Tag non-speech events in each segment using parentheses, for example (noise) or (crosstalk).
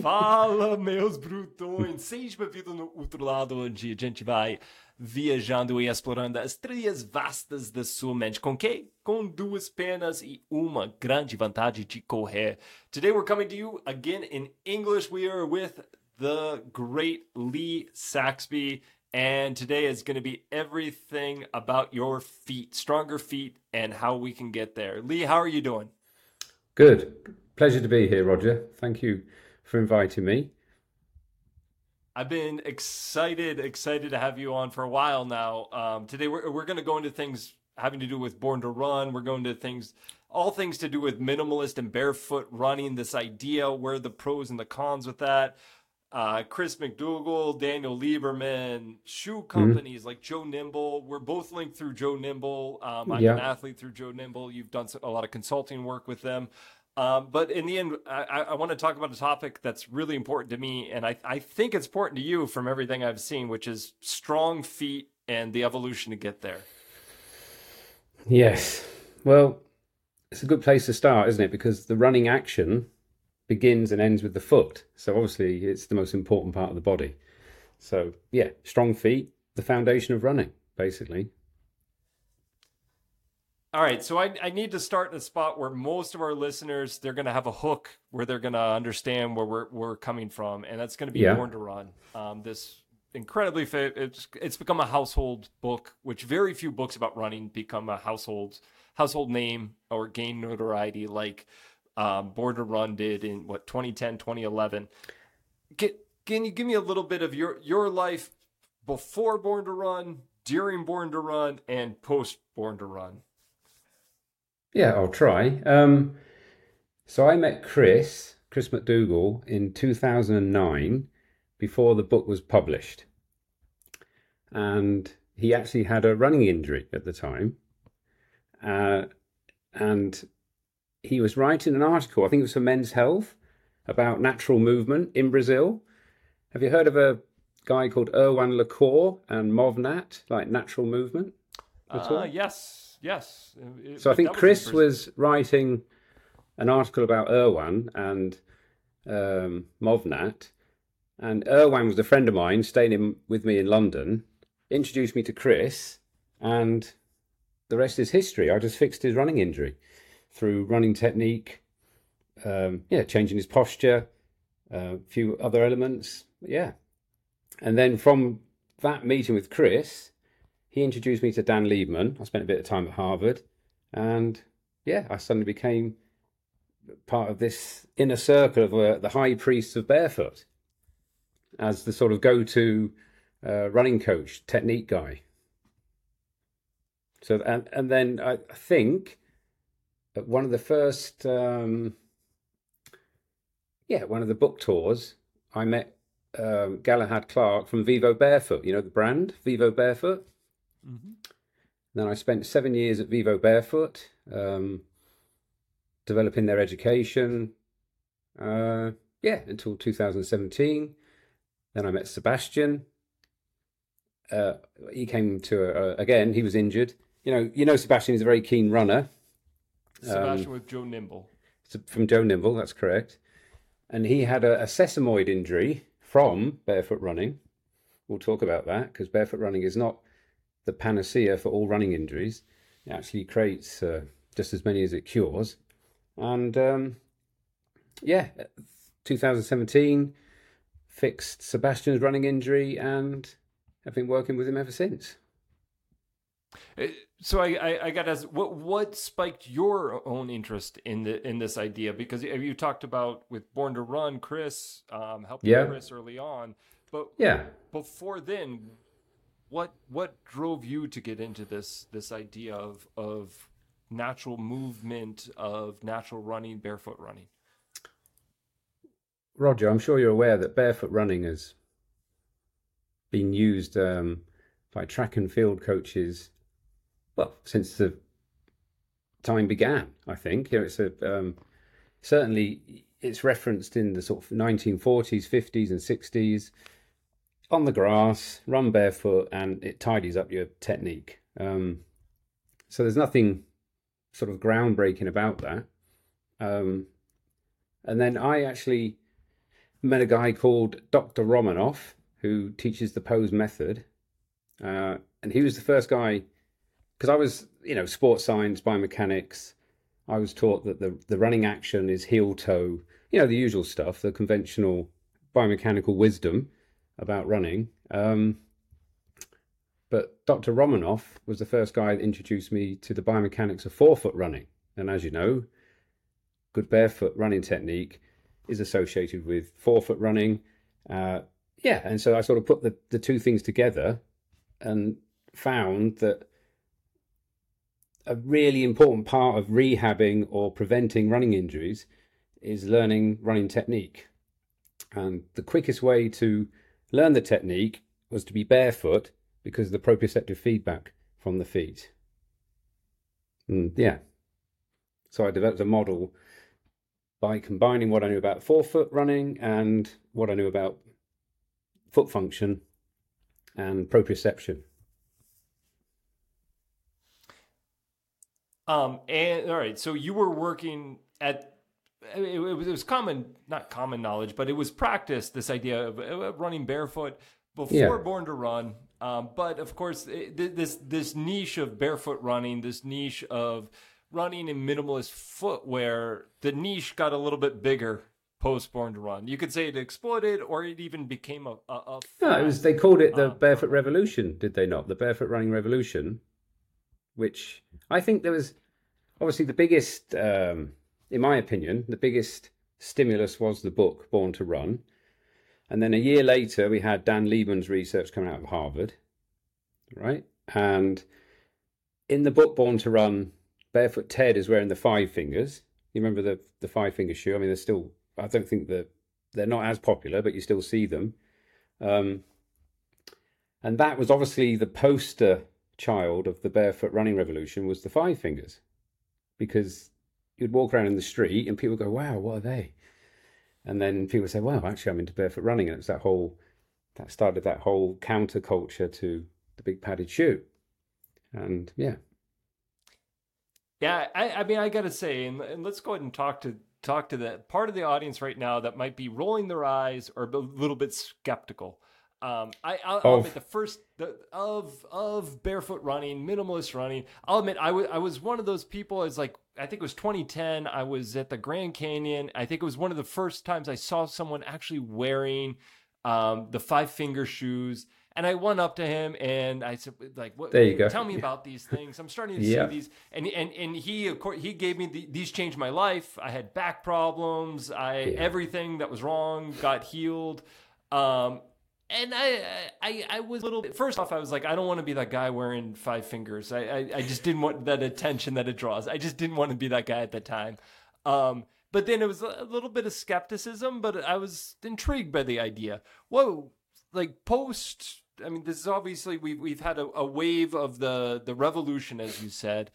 Fala, meus brutões! Seja bem-vindo no outro lado, onde a gente vai viajando e explorando as trilhas vastas da sua mente. Com quê? Com duas pernas e uma grande vontade de correr. Today we're coming to you again in English. We are with the great Lee Saxby. And today is going to be everything about your feet, stronger feet, and how we can get there. Lee, how are you doing? Good. Pleasure to be here, Roger. Thank you for inviting me. I've been excited, excited to have you on for a while now. Um, today we're we're going to go into things having to do with Born to Run. We're going to things, all things to do with minimalist and barefoot running. This idea, where the pros and the cons with that. Uh, Chris McDougall, Daniel Lieberman, shoe Mm-hmm. companies like Joe Nimble. We're both linked through Joe Nimble. Um, I'm Yeah. an athlete through Joe Nimble. You've done a lot of consulting work with them. Um, but in the end, I, I want to talk about a topic that's really important to me, and I, I think it's important to you from everything I've seen, which is strong feet and the evolution to get there. Yes. Well, it's a good place to start, isn't it? Because the running action begins and ends with the foot. So obviously, it's the most important part of the body. So, yeah, strong feet, the foundation of running, basically. All right, so I, I need to start in a spot where most of our listeners they're going to have a hook where they're going to understand where we're we're coming from, and that's going to be Yeah. Born to Run. Um, this incredibly it's it's become a household book, which very few books about running become a household household name or gain notoriety like um, Born to Run did in what 2010 2011. Can, can you give me a little bit of your your life before Born to Run, during Born to Run, and post Born to Run? Yeah, I'll try. Um, so I met Chris, Chris McDougall, in 2009 before the book was published. And he actually had a running injury at the time. Uh, and he was writing an article, I think it was for Men's Health, about natural movement in Brazil. Have you heard of a guy called Erwan Le Corre and Movnat, like natural movement? at all? Uh, yes, yes. It- So I think Chris Brazil. was writing an article about Erwan and um, Movnat, and Erwan was a friend of mine staying in, with me in London. Introduced me to Chris, and the rest is history. I just fixed his running injury through running technique, um, yeah, changing his posture, a few other elements, yeah. And then from that meeting with Chris, he introduced me to Dan Lieberman. I spent a bit of time at Harvard, and yeah, I suddenly became part of this inner circle of uh, the high priests of barefoot as the sort of go-to uh, running coach, technique guy. So and and then I think one of the first, um, yeah, one of the book tours, I met um, Galahad Clark from Vivo Barefoot. You know the brand Vivo Barefoot. Mhm. Then I spent seven years at Vivo Barefoot, um, developing their education. Uh, yeah, until 2017. Then I met Sebastian. Uh, he came to a, again. He was injured. You know, you know, Sebastian is a very keen runner. Sebastian with Joe Nimble. From Joe Nimble, that's correct. And he had a, a sesamoid injury from barefoot running. We'll talk about that because barefoot running is not the panacea for all running injuries. It actually creates uh, just as many as it cures. And um, yeah, 2017 fixed Sebastian's running injury and have been working with him ever since. Uh, So I, I, I got to ask, what what spiked your own interest in the in this idea? Because you talked about with Born to Run, Chris, um, helping Yeah. Chris early on, but Yeah. before then, what what drove you to get into this this idea of of natural movement, of natural running, barefoot running? Roger, I'm sure you're aware that barefoot running has been used um, by track and field coaches, well, since the time began. I think you know, it's a um, certainly it's referenced in the sort of 1940s, 50s, and 60s. On the grass, run barefoot, and it tidies up your technique. Um, so there's nothing sort of groundbreaking about that. Um, and then I actually met a guy called Dr. Romanov who teaches the pose method. Uh, and he was the first guy, because I was, you know, sports science, biomechanics. I was taught that the, the running action is heel toe, you know, the usual stuff, the conventional biomechanical wisdom about running. Um, but Dr. Romanov was the first guy that introduced me to the biomechanics of forefoot running. And as you know, good barefoot running technique is associated with forefoot running. Uh, yeah, and so I sort of put the, the two things together and found that a really important part of rehabbing or preventing running injuries is learning running technique. And the quickest way to learn the technique was to be barefoot because of the proprioceptive feedback from the feet. And yeah. So I developed a model by combining what I knew about forefoot running and what I knew about foot function and proprioception. Um, and all right, so you were working at it, was, it was common, not common knowledge, but it was practice. This idea of running barefoot before yeah. Born to Run. Um, but of course, it, this this niche of barefoot running, this niche of running in minimalist footwear, the niche got a little bit bigger post Born to Run. You could say it exploded, or it even became a. a, a no, it was. They called it the um, Barefoot Revolution, did they not? The Barefoot Running Revolution, which I think there was obviously the biggest, um, in my opinion, the biggest stimulus was the book Born to Run, and then a year later we had Dan Lieberman's research coming out of Harvard, right? And in the book Born to Run, Barefoot Ted is wearing the five fingers. You remember the the five finger shoe? I mean, they're still. I don't think that they're not as popular, but you still see them. Um, and that was obviously the poster child of the barefoot running revolution was the five fingers, because you'd walk around in the street and people go, "Wow, what are they?" And then people say, "Well, actually, I'm into barefoot running," and it's that whole that started that whole counterculture to the big padded shoe. And yeah, yeah, I, I mean, I got to say, and, and let's go ahead and talk to talk to the part of the audience right now that might be rolling their eyes or a little bit skeptical. Um, I, I'll, I'll admit the first the, of of barefoot running, minimalist running. I'll admit I was I was one of those people. It's like I think it was 2010. I was at the Grand Canyon. I think it was one of the first times I saw someone actually wearing um, the five finger shoes. And I went up to him and I said, like, what, there you go. tell me (laughs) about these things. I'm starting to yeah. see these. And, and, and he, of course, he gave me the, these changed my life. I had back problems. I, yeah. everything that was wrong got healed. Um, and I, I, I was a little bit, first off, I was like, I don't want to be that guy wearing five fingers. I, I, I just didn't want that attention that it draws. I just didn't want to be that guy at the time. Um, but then it was a little bit of skepticism, but I was intrigued by the idea. Whoa, like post I mean, this is obviously we've we've had a, a wave of the the revolution, as you said.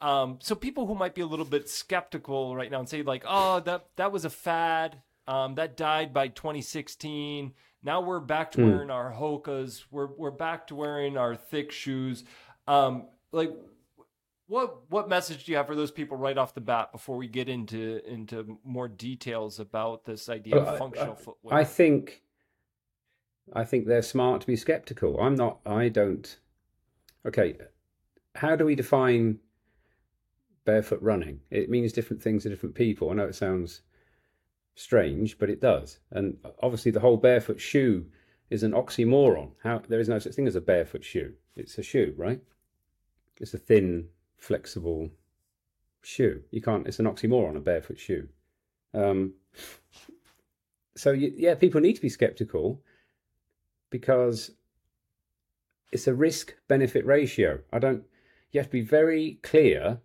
Um, so people who might be a little bit skeptical right now and say like, oh, that that was a fad. Um, that died by 2016. Now we're back to mm. wearing our Hokas. We're we're back to wearing our thick shoes. Um, like, what what message do you have for those people right off the bat before we get into into more details about this idea of functional I, I, footwear? I think I think they're smart to be skeptical. I'm not, I don't. Okay, how do we define barefoot running? It means different things to different people. I know it sounds strange, but it does. And obviously, the whole barefoot shoe is an oxymoron. How there is no such thing as a barefoot shoe. It's a shoe, right? It's a thin, flexible shoe. You can't. It's an oxymoron, a barefoot shoe. Um, so yeah, people need to be skeptical because it's a risk benefit ratio. I don't, you have to be very clear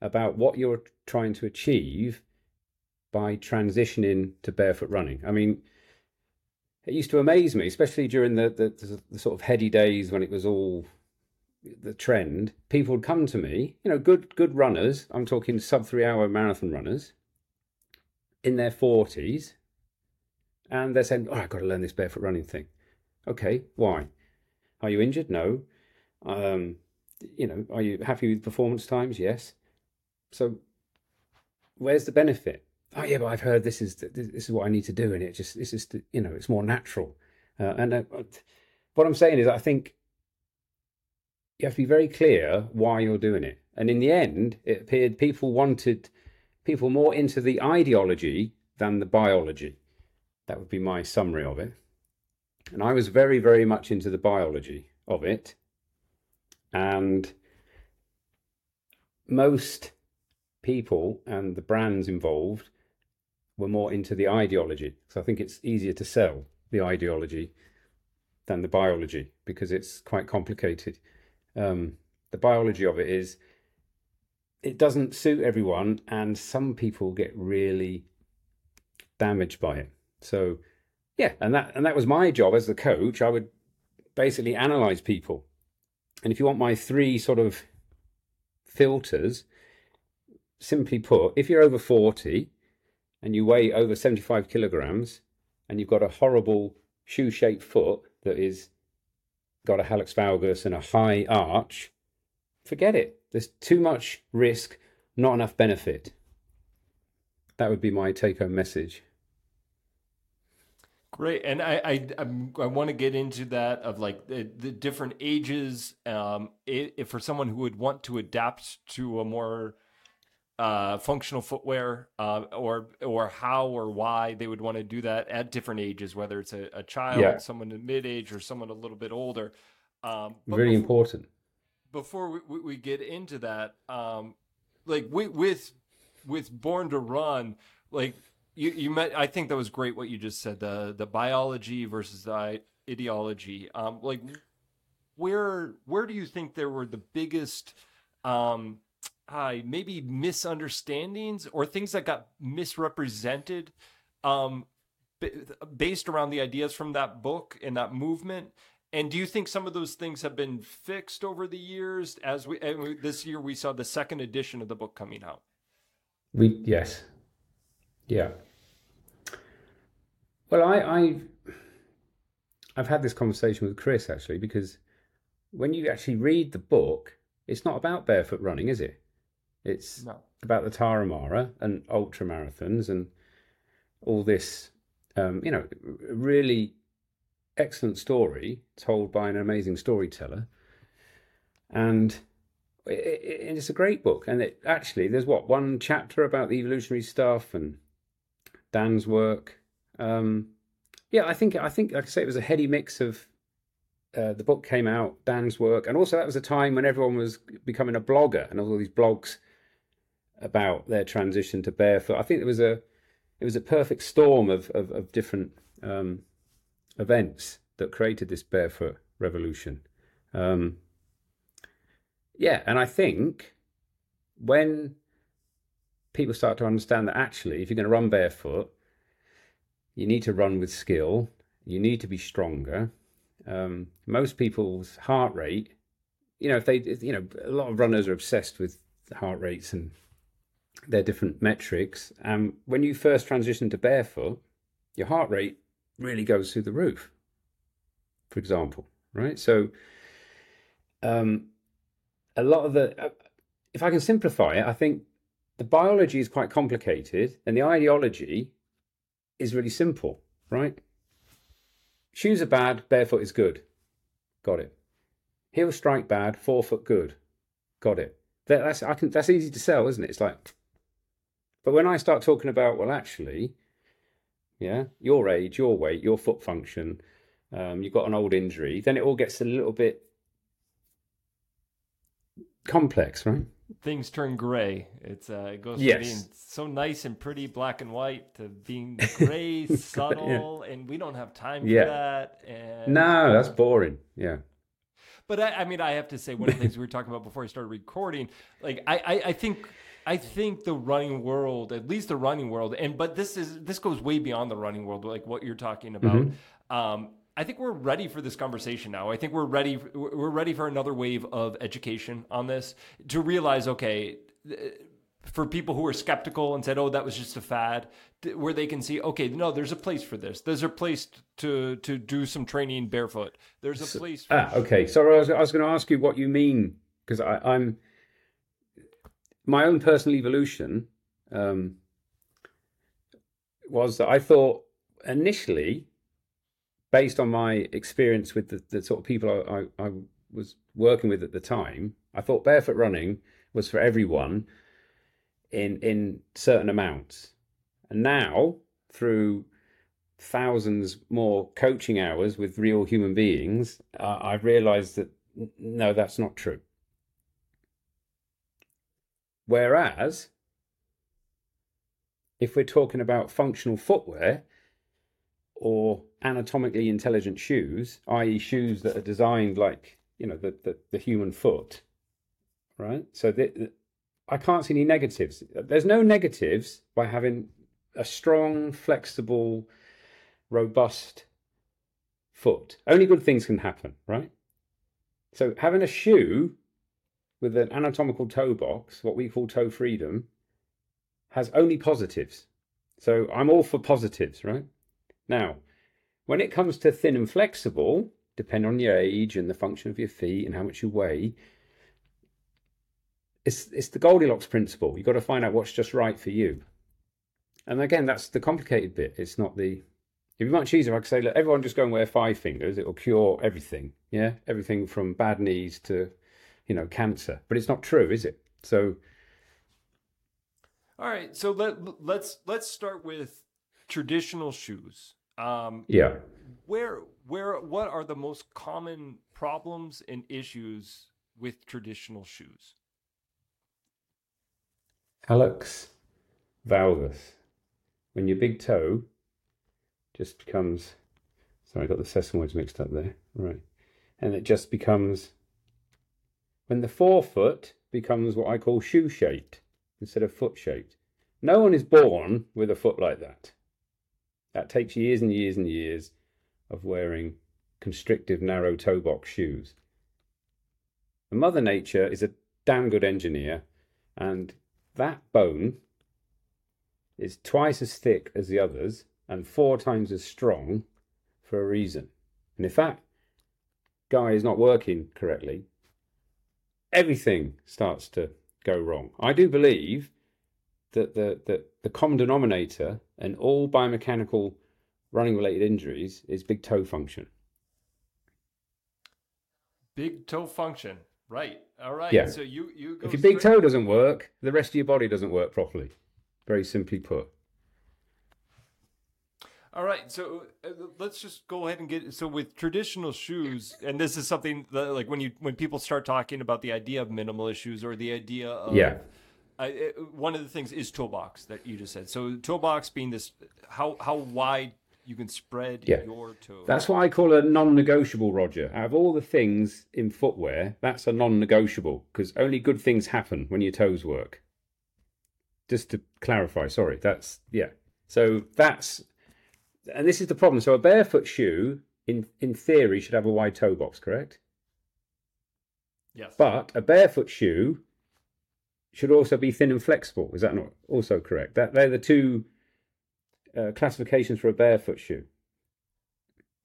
about what you're trying to achieve by transitioning to barefoot running. I mean, it used to amaze me, especially during the, the, the, sort of heady days when it was all the trend. People would come to me, you know, good good runners. I'm talking sub three hour marathon runners in their forties, and they're saying, "Oh, I've got to learn this barefoot running thing." Okay, why? Are you injured? No. Um, you know, are you happy with performance times? Yes. So, where's the benefit? Oh yeah, but I've heard this is this is what I need to do, and it just it's just you know it's more natural. Uh, and uh, what I'm saying is, I think you have to be very clear why you're doing it. And in the end, it appeared people wanted people more into the ideology than the biology. That would be my summary of it. And I was very, very much into the biology of it. And most people and the brands involved were more into the ideology. So I think it's easier to sell the ideology than the biology because it's quite complicated. Um, the biology of it is it doesn't suit everyone, and some people get really damaged by it. So yeah, and that and that was my job as the coach. I would basically analyze people, and if you want my three sort of filters, simply put, if you're over forty and you weigh over seventy-five kilograms, and you've got a horrible shoe-shaped foot that is got a hallux valgus and a high arch, forget it. There's too much risk, not enough benefit. That would be my take-home message. Great, and I I i want to get into that of like the, the different ages. Um, if for someone who would want to adapt to a more uh, functional footwear, uh, or or how or why they would want to do that at different ages, whether it's a, a child, yeah. someone in mid age, or someone a little bit older. Um, Very before, important. Before we, we get into that, um, like we, with with Born to Run, like you you met. I think that was great what you just said. The the biology versus the ideology. Um, like where where do you think there were the biggest um uh, maybe misunderstandings or things that got misrepresented um, b- based around the ideas from that book and that movement. And do you think some of those things have been fixed over the years? As we this year we saw the second edition of the book coming out. We yes. Yeah. Well i i've i've had this conversation with chris actually because when you actually read the book it's not about barefoot running is it it's no. about the Tarahumara and ultra marathons and all this, um, you know, really excellent story told by an amazing storyteller. And it, it, it's a great book. And it actually, there's what, one chapter about the evolutionary stuff and Dan's work. Um, yeah, I think, I think, like I say, it was a heady mix of uh, the book came out, Dan's work, and also that was a time when everyone was becoming a blogger, and all these blogs about their transition to barefoot. I think it was a it was a perfect storm of of, of different um, events that created this barefoot revolution. Um, yeah, and I think when people start to understand that actually, if you're going to run barefoot, you need to run with skill. You need to be stronger. Um, most people's heart rate, you know, if they, you know, a lot of runners are obsessed with heart rates and their different metrics. And when you first transition to barefoot, your heart rate really goes through the roof, for example, right? So, um, a lot of the, uh, if I can simplify it, I think the biology is quite complicated and the ideology is really simple, right? Shoes are bad, barefoot is good. Got it. Heel strike bad, forefoot good. Got it. That, that's I can that's easy to sell, isn't it? It's like but when I start talking about, well, actually, yeah, your age, your weight, your foot function, um, you've got an old injury, then it all gets a little bit complex, right? Things turn gray. It's uh, it goes yes. from being so nice and pretty, black and white, to being (laughs) gray, subtle, yeah. and we don't have time for yeah. that. And no, that's boring. Yeah. But I, I, mean, I have to say, one of the things we were talking about before I started recording, like I, I, I think I think the running world, at least the running world, and but this is this goes way beyond the running world, like what you're talking about. Mm-hmm. Um, I think we're ready for this conversation now. I think we're ready. We're ready for another wave of education on this to realize, okay, for people who are skeptical and said, "Oh, that was just a fad," where they can see, okay, no, there's a place for this. There's a place to to do some training barefoot. There's a place. For- ah, okay. So I was, I was going to ask you what you mean because I'm my own personal evolution, um, was that I thought initially, based on my experience with the, the sort of people I, I, I was working with at the time, I thought barefoot running was for everyone in in certain amounts. And now, through thousands more coaching hours with real human beings, uh, I've realized that no, that's not true. Whereas, if we're talking about functional footwear or anatomically intelligent shoes, i.e., shoes that are designed like you know the the, the human foot, right? So the, I can't see any negatives. There's no negatives by having a strong, flexible, robust foot. Only good things can happen, right? So having a shoe with an anatomical toe box, what we call toe freedom, has only positives. So I'm all for positives, right? Now, when it comes to thin and flexible, depending on your age and the function of your feet and how much you weigh, it's it's the Goldilocks principle. You've got to find out what's just right for you. And again, that's the complicated bit. It's not the It'd be much easier I could say, look, everyone just go and wear five fingers. It'll cure everything. Yeah, everything from bad knees to, you know, cancer. But it's not true, is it? So. All right. So let let's let's start with traditional shoes. Um, yeah. Where where what are the most common problems and issues with traditional shoes? Hallux valgus. When your big toe just becomes. Sorry, I got the sesamoids mixed up there. Right. And it just becomes. When the forefoot becomes what I call shoe shaped instead of foot shaped. No one is born with a foot like that. That takes years and years and years of wearing constrictive, narrow toe box shoes. And Mother Nature is a damn good engineer, and that bone is twice as thick as the others and four times as strong for a reason. And if that guy is not working correctly, everything starts to go wrong. I do believe that the, the, the common denominator in all biomechanical running related injuries is big toe function. Big toe function. Right. All right. Yeah. So you you if your big toe doesn't work, the rest of your body doesn't work properly. Very simply put. All right, so uh, let's just go ahead and get so with traditional shoes, and this is something that, like when you when people start talking about the idea of minimalist shoes or the idea of yeah. I, one of the things is toe box that you just said. So toe box being this, how how wide you can spread yeah. your toe. That's what I call a non-negotiable, Roger. Out of all the things in footwear, that's a non-negotiable because only good things happen when your toes work. Just to clarify, sorry, that's yeah. So that's and this is the problem. So a barefoot shoe, in in theory, should have a wide toe box, correct? Yes. But a barefoot shoe should also be thin and flexible. Is that not also correct? That they're the two uh, classifications for a barefoot shoe.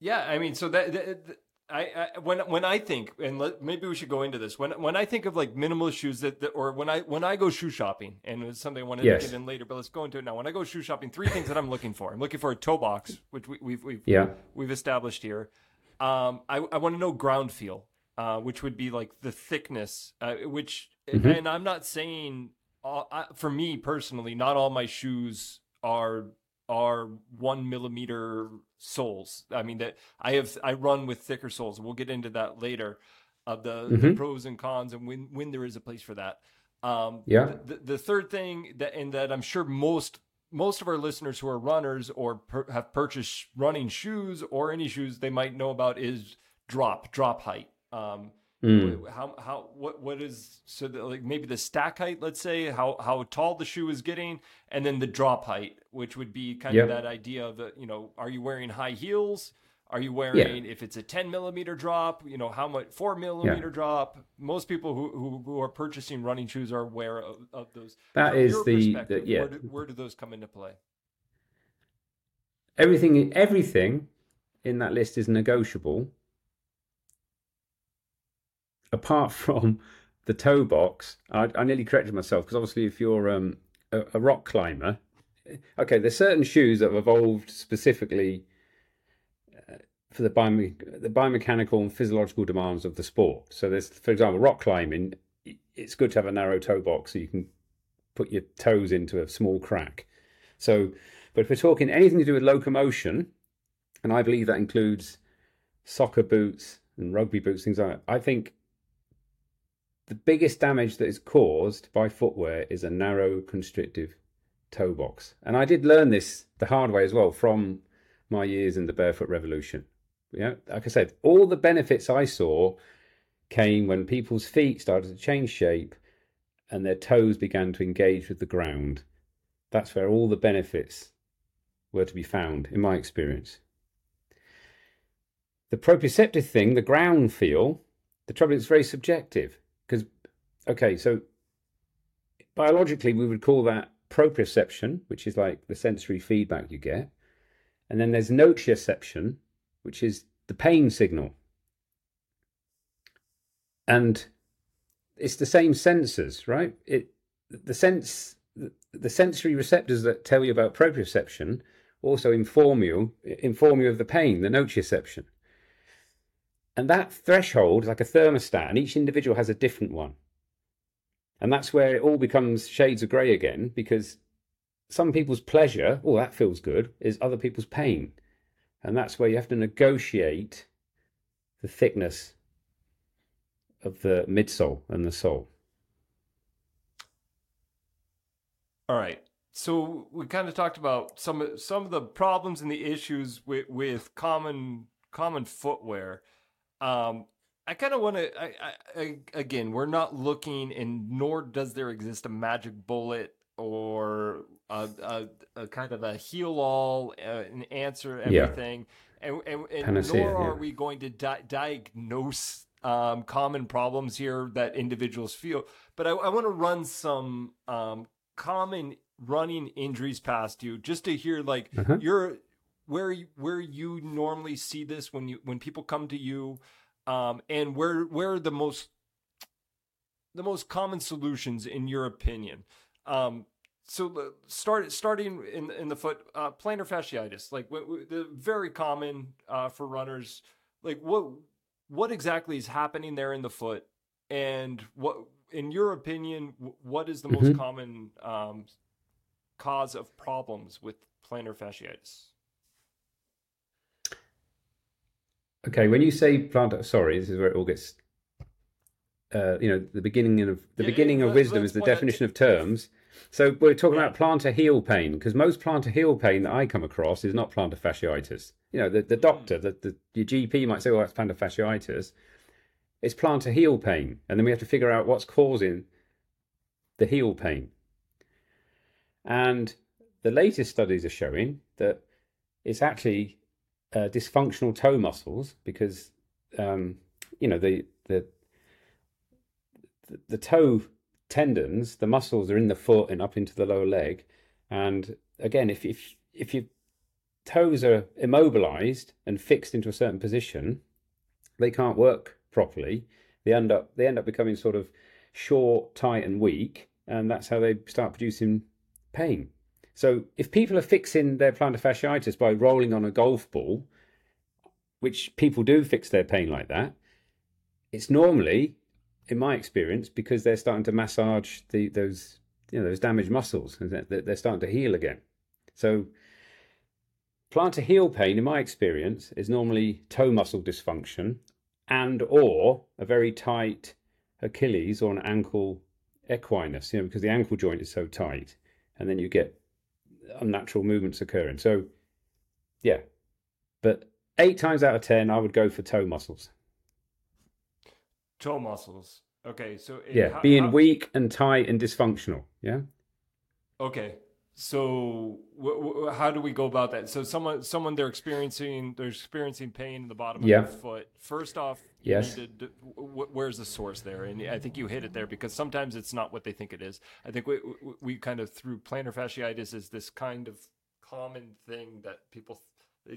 Yeah, I mean, so that, that, I, I, when when I think, and let, maybe we should go into this. When when I think of like minimalist shoes that, that, or when I when I go shoe shopping, and it's something I wanted yes. to get in later, but let's go into it now. When I go shoe shopping, three things that I'm looking for. I'm looking for a toe box, which we, have we've, we've yeah we've established here. Um, I I want to know ground feel, uh, which would be like the thickness, uh, which mm-hmm. and I'm not saying uh, I, for me personally, not all my shoes are are one millimeter soles. I mean that I have I run with thicker soles. We'll get into that later of the, mm-hmm. the pros and cons and when when there is a place for that. Um, yeah. The, the third thing that and that I'm sure most most of our listeners who are runners or per, have purchased running shoes or any shoes they might know about is drop drop height. Um, Mm. How how what what is so the, like maybe the stack height, let's say how how tall the shoe is getting, and then the drop height, which would be kind yep. of that idea of the you know are you wearing high heels? Are you wearing yeah. if it's a ten millimeter drop? You know how much four millimeter yeah. drop? Most people who, who, who are purchasing running shoes are aware of, of those. That From is the, the, yeah. Where do, where do those come into play? Everything everything in that list is negotiable apart (laughs) from the toe box, I, I nearly corrected myself because obviously, if you're um, a, a, rock climber, okay, there's certain shoes that have evolved specifically uh, for the, biome- the biomechanical and physiological demands of the sport. So there's, for example, rock climbing. It's good to have a narrow toe box so you can put your toes into a small crack. So, but if we're talking anything to do with locomotion, and I believe that includes soccer boots and rugby boots, things like that, I think the biggest damage that is caused by footwear is a narrow, constrictive toe box. And I did learn this the hard way as well from my years in the barefoot revolution. Yeah, like I said, all the benefits I saw came when people's feet started to change shape and their toes began to engage with the ground. That's where all the benefits were to be found, in my experience. The proprioceptive thing, the ground feel, the trouble is very subjective. Because, okay, so biologically we would call that proprioception, which is like the sensory feedback you get. And then there's nociception, which is the pain signal. And it's the same sensors, right? It the sense the sensory receptors that tell you about proprioception also inform you inform you of the pain, the nociception. And that threshold is like a thermostat, and each individual has a different one. And that's where it all becomes shades of grey again, because some people's pleasure, oh, that feels good, is other people's pain. And that's where you have to negotiate the thickness of the midsole and the sole. All right. So we kind of talked about some some of the problems and the issues with, with common common footwear. Um, I kind of want to. I, I, again, we're not looking, and nor does there exist a magic bullet or a, a, a kind of a heal all, uh, an answer everything, yeah. and, and, and Panacea, nor are yeah. we going to di- diagnose um, common problems here that individuals feel. But I, I want to run some um, common running injuries past you, just to hear like uh-huh. your where where you normally see this when you when people come to you um, and where where the most the most common solutions in your opinion? Um, so start starting in in the foot uh, plantar fasciitis like w- w- the very common uh, for runners like what what exactly is happening there in the foot? And what in your opinion what is the mm-hmm. most common um, cause of problems with plantar fasciitis Okay, when you say plant, sorry, this is where it all gets. Uh, you know, the beginning of the yeah, beginning yeah, of wisdom is the definition of terms. So we're talking yeah. about plantar heel pain because most plantar heel pain that I come across is not plantar fasciitis. You know, the, the doctor, the, the your GP might say, "Well, that's plantar fasciitis." It's plantar heel pain, and then we have to figure out what's causing the heel pain. And the latest studies are showing that it's actually uh, dysfunctional toe muscles because um, you know the, the the toe tendons, the muscles are in the foot and up into the lower leg, and again, if if if your toes are immobilized and fixed into a certain position, they can't work properly. They end up they end up becoming sort of short, tight, and weak, and that's how they start producing pain. So if people are fixing their plantar fasciitis by rolling on a golf ball, which people do fix their pain like that, it's normally, in my experience, because they're starting to massage the those you know those damaged muscles and they're, starting to heal again. So plantar heel pain, in my experience, is normally toe muscle dysfunction and or a very tight Achilles or an ankle equinus, you know, because the ankle joint is so tight, and then you get unnatural movements occurring. So, yeah, but eight times out of ten, I would go for toe muscles. Toe muscles. Okay, so yeah, how, being how... weak and tight and dysfunctional. Yeah. Okay, so w- w- how do we go about that? So someone, someone they're experiencing, they're experiencing pain in the bottom of yeah. their foot. First off, yes, where's the source there? And I think you hit it there because sometimes it's not what they think it is. I think we we kind of through plantar fasciitis is this kind of common thing that people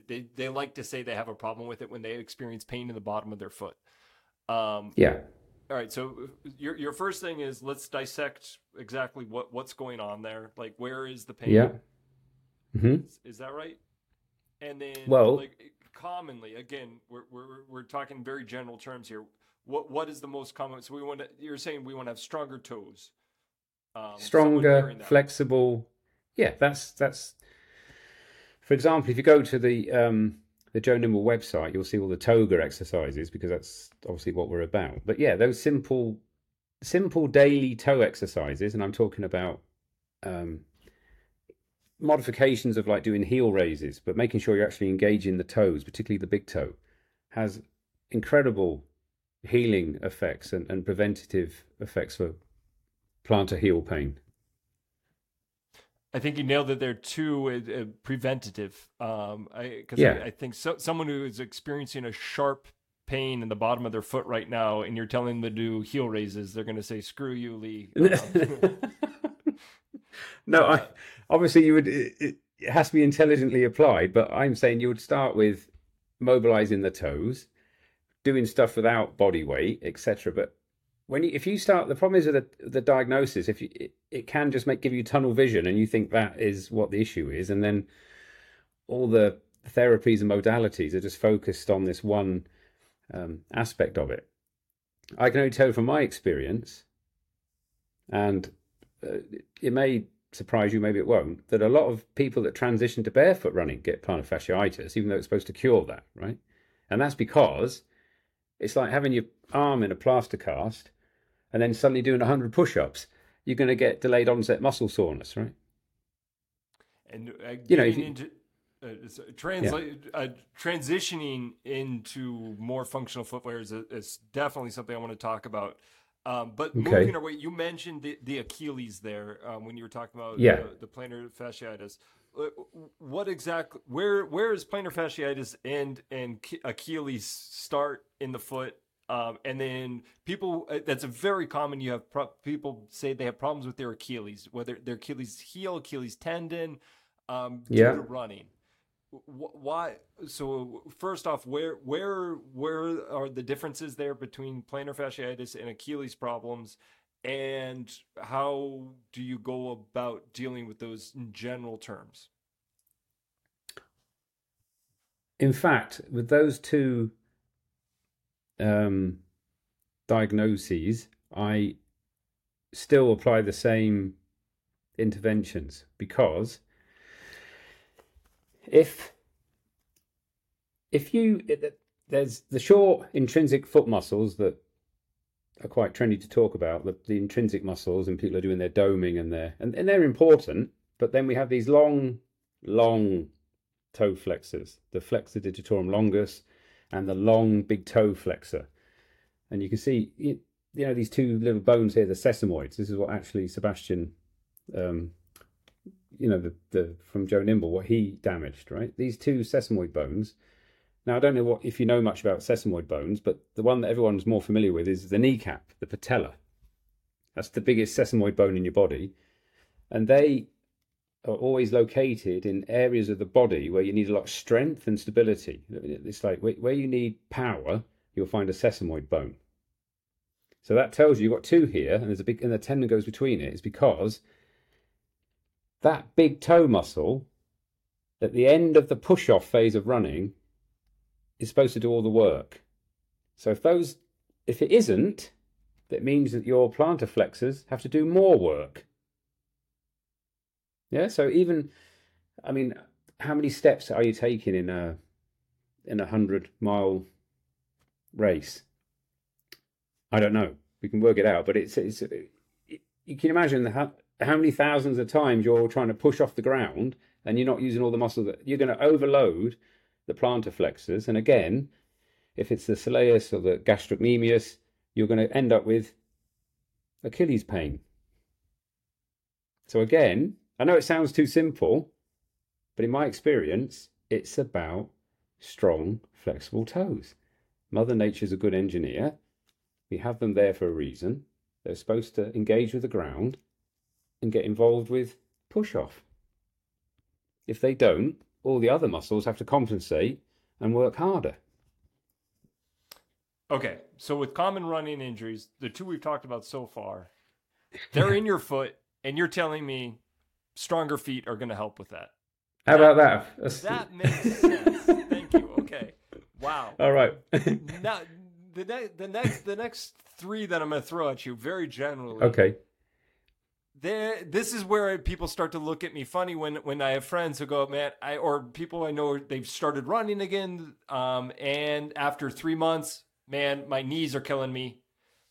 they they like to say they have a problem with it when they experience pain in the bottom of their foot. Um, yeah. All right. So your your first thing is let's dissect exactly what what's going on there. Like where is the pain? Yeah. Mhm. Is, is that right? And then, Well- like commonly, again, we're we're we're talking very general terms here. What what is the most common? So we want to. You're saying we want to have stronger toes. Um, stronger, flexible. Yeah, that's that's. For example, if you go to the um, the Joe Nimble website, you'll see all the toga exercises because that's obviously what we're about. But yeah, those simple, simple daily toe exercises, and I'm talking about um, modifications of like doing heel raises, but making sure you're actually engaging the toes, particularly the big toe, has incredible healing effects and, and preventative effects for plantar heel pain. I think you nailed it there too. Uh, preventative. Um, I because Yeah. I, I think so, someone who is experiencing a sharp pain in the bottom of their foot right now, and you're telling them to do heel raises, they're going to say, "Screw you, Lee." (laughs) Um, (laughs) no, I, obviously you would. It it has to be intelligently applied, but I'm saying you would start with mobilizing the toes, doing stuff without body weight, etc. But when you, if you start, the problem is with the, the diagnosis. If you, it, it can just make give you tunnel vision, and you think that is what the issue is, and then all the therapies and modalities are just focused on this one um, aspect of it. I can only tell from my experience, and uh, it may surprise you, maybe it won't, that a lot of people that transition to barefoot running get plantar fasciitis, even though it's supposed to cure that, right? And that's because it's like having your arm in a plaster cast and then suddenly doing 100 push ups. You're going to get delayed onset muscle soreness, right? and uh, You know, you- into uh, so translate uh, transitioning into more functional footwear is, is definitely something I want to talk about. Um, but Okay. moving away, you mentioned the, the Achilles there um, when you were talking about Yeah. the, the plantar fasciitis. Uh, What exactly? Where where is plantar fasciitis end and Achilles start in the foot? Um, and then people, uh, that's a very common. You have pro- people say they have problems with their Achilles, whether their Achilles heel, Achilles tendon, um, due Yeah. to running. Why? So first off, where where where are the differences there between plantar fasciitis and Achilles problems, and how do you go about dealing with those in general terms? In fact, with those two um, diagnoses, I still apply the same interventions because if if you there's the short intrinsic foot muscles that are quite trendy to talk about the, the intrinsic muscles and people are doing their doming and their and, and they're important but then we have these long long toe flexors the flexor digitorum longus and the long big toe flexor. And you can see you, know these two little bones here the sesamoids this is what actually sebastian um, you know the, the from joe nimble what he damaged right? These two sesamoid bones. Now i don't know what if you know much about sesamoid bones but the one that everyone's more familiar with is the kneecap the patella. That's the biggest sesamoid bone in your body. And they are always located in areas of the body where you need a lot of strength and stability it's like where you need power you'll find a sesamoid bone so that tells you you've got two here and there's a big and the tendon goes between it is because that big toe muscle at the end of the push off phase of running is supposed to do all the work. So if those if it isn't, that means that your plantar flexors have to do more work. Yeah, so even I mean, how many steps are you taking in a in a hundred mile race? I don't know. We can work it out, but it's it's you can imagine how how many thousands of times you're trying to push off the ground and you're not using all the muscle that you're going to overload the plantar flexors. And again, if it's the soleus or the gastrocnemius, you're going to end up with Achilles pain. So again, I know it sounds too simple, but in my experience, it's about strong, flexible toes. Mother Nature's a good engineer. We have them there for a reason. They're supposed to engage with the ground and get involved with push off. If they don't, all the other muscles have to compensate and work harder. Okay, so with common running injuries, the two we've talked about so far, they're in your foot, and you're telling me stronger feet are going to help with that. How about that? That's- (laughs) That makes sense. Thank you. Okay. Wow. All right. (laughs) Now the next the next the next three that I'm going to throw at you very generally. okay. there this is where people start to look at me funny when when I have friends who go, man, I or people I know they've started running again, um, and after three months, man, my knees are killing me,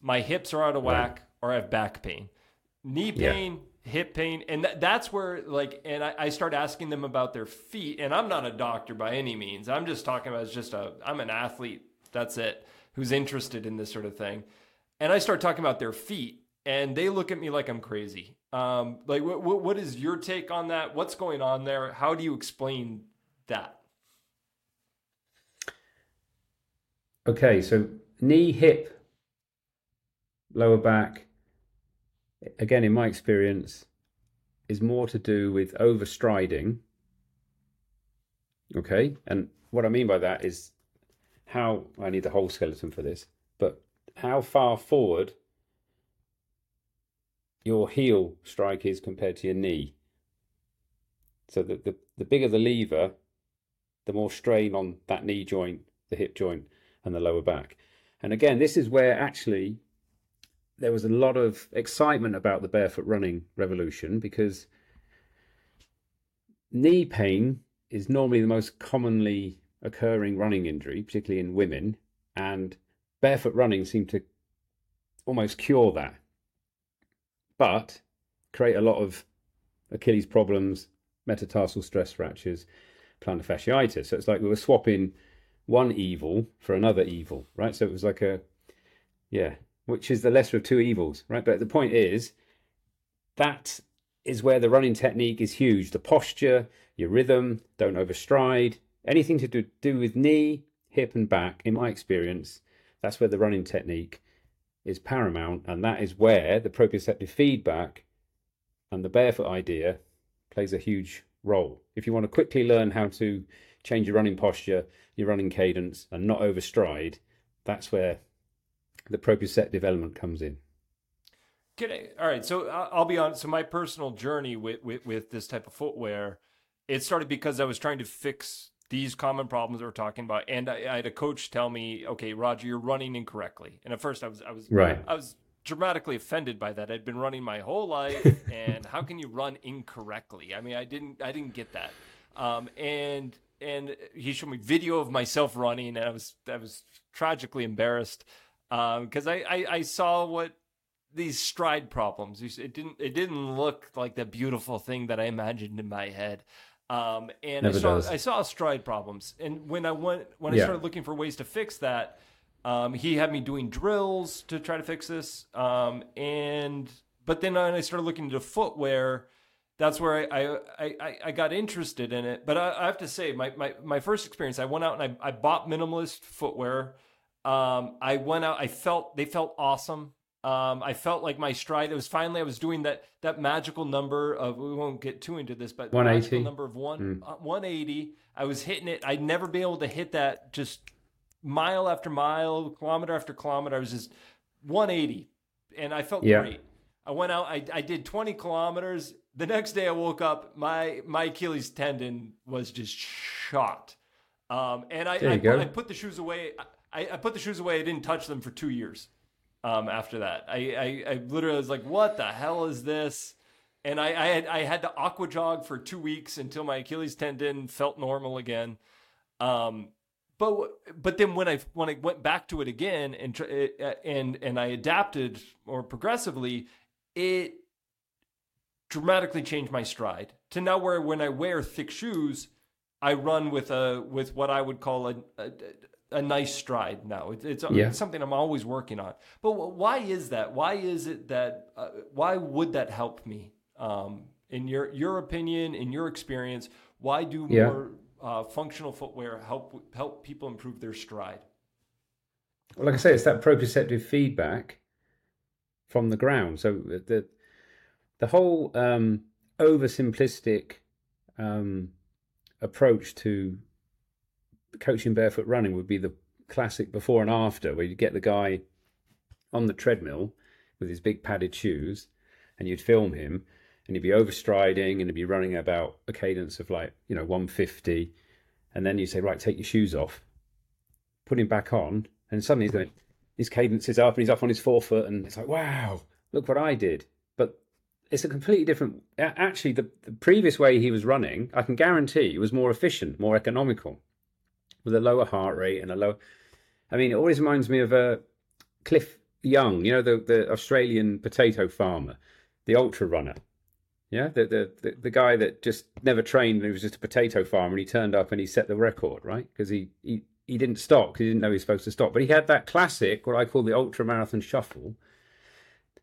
my hips are out of whack, or I have back pain, knee Yeah. Hip pain, and th- that's where, like, and I, I start asking them about their feet. And I'm not a doctor by any means. I'm just talking about just a, I'm an athlete. That's it. Who's interested in this sort of thing. And I start talking about their feet, and they look at me like I'm crazy. Um, like, what, what is your take on that? What's going on there? How do you explain that? Okay, so knee, hip, lower back, again, in my experience, is more to do with overstriding. Okay, and what I mean by that is how I need the whole skeleton for this, but how far forward your heel strike is compared to your knee. So the, the, the bigger the lever, the more strain on that knee joint, the hip joint, and the lower back. And again, this is where actually there was a lot of excitement about the barefoot running revolution because knee pain is normally the most commonly occurring running injury, particularly in women, and barefoot running seemed to almost cure that, but create a lot of Achilles problems, metatarsal stress fractures, plantar fasciitis. So it's like we were swapping one evil for another evil, right? So it was like a, yeah, which is the lesser of two evils, right? But the point is, that is where the running technique is huge. The posture, your rhythm, don't overstride, anything to do, with knee, hip, and back, in my experience, that's where the running technique is paramount. And that is where the proprioceptive feedback and the barefoot idea plays a huge role. If you want to quickly learn how to change your running posture, your running cadence, and not overstride, that's where the proprioceptive element comes in. I, all right, so I'll be honest. So my personal journey with, with with this type of footwear, it started because I was trying to fix these common problems that we're talking about, and I, I had a coach tell me, "Okay, Roger, you're running incorrectly." And at first, I was I was Right. I was dramatically offended by that. I'd been running my whole life, (laughs) and how can you run incorrectly? I mean, I didn't I didn't get that. Um, and and he showed me video of myself running, and I was I was tragically embarrassed because I, I I saw what these stride problems. It didn't it didn't look like the beautiful thing that I imagined in my head. Um, and I saw does. I saw stride problems, and when I went when I started looking for ways to fix that, um, he had me doing drills to try to fix this. Um, and but then when I started looking into footwear, that's where I I, I- I, I got interested in it. But I, I have to say, my, my my first experience, I went out and I, I bought minimalist footwear. Um, I went out, I felt they felt awesome. Um, I felt like my stride. It was finally I was doing that that magical number of we won't get too into this, but 180. magical number of one uh, 180. I was hitting it. I'd never been able to hit that just mile after mile, kilometer after kilometer. I was just 180, and I felt Yeah. great. I went out. I, I did 20 kilometers. The next day, I woke up. My my Achilles tendon was just shot. Um, and I I, put. I put the shoes away. I, I put the shoes away. I didn't touch them for two years. Um, after that, I, I I literally was like, "What the hell is this?" And I, I had I had to aqua jog for two weeks until my Achilles tendon felt normal again. Um, but but then when I when I went back to it again and uh, and and I adapted more progressively, it dramatically changed my stride to now where when I wear thick shoes, I run with a with what I would call a a, a nice stride now. It's, it's, Yeah. it's something I'm always working on. But wh- why is that? Why is it that? Uh, why would that help me? Um, in your your opinion, in your experience, why do Yeah. more uh, functional footwear help help people improve their stride? Well, like I say, it's that proprioceptive feedback from the ground. So the the whole um, oversimplistic um, approach to coaching barefoot running would be the classic before and after, where you'd get the guy on the treadmill with his big padded shoes, and you'd film him, and he'd be overstriding and he'd be running about a cadence of like, you know, 150. And then you say, right, take your shoes off, put him back on. And suddenly he's going, his cadence is up and he's up on his forefoot. And it's like, wow, look what I did. But it's a completely different. Actually, the, the previous way he was running, I can guarantee, was more efficient, more economical, with a lower heart rate and a low. I mean, it always reminds me of a uh, Cliff Young, you know, the, the Australian potato farmer, the ultra runner. Yeah, the, the, the, the guy that just never trained and he was just a potato farmer and he turned up and he set the record, right? Because he, he, he didn't stop because he didn't know he was supposed to stop. But he had that classic, what I call the ultra marathon shuffle.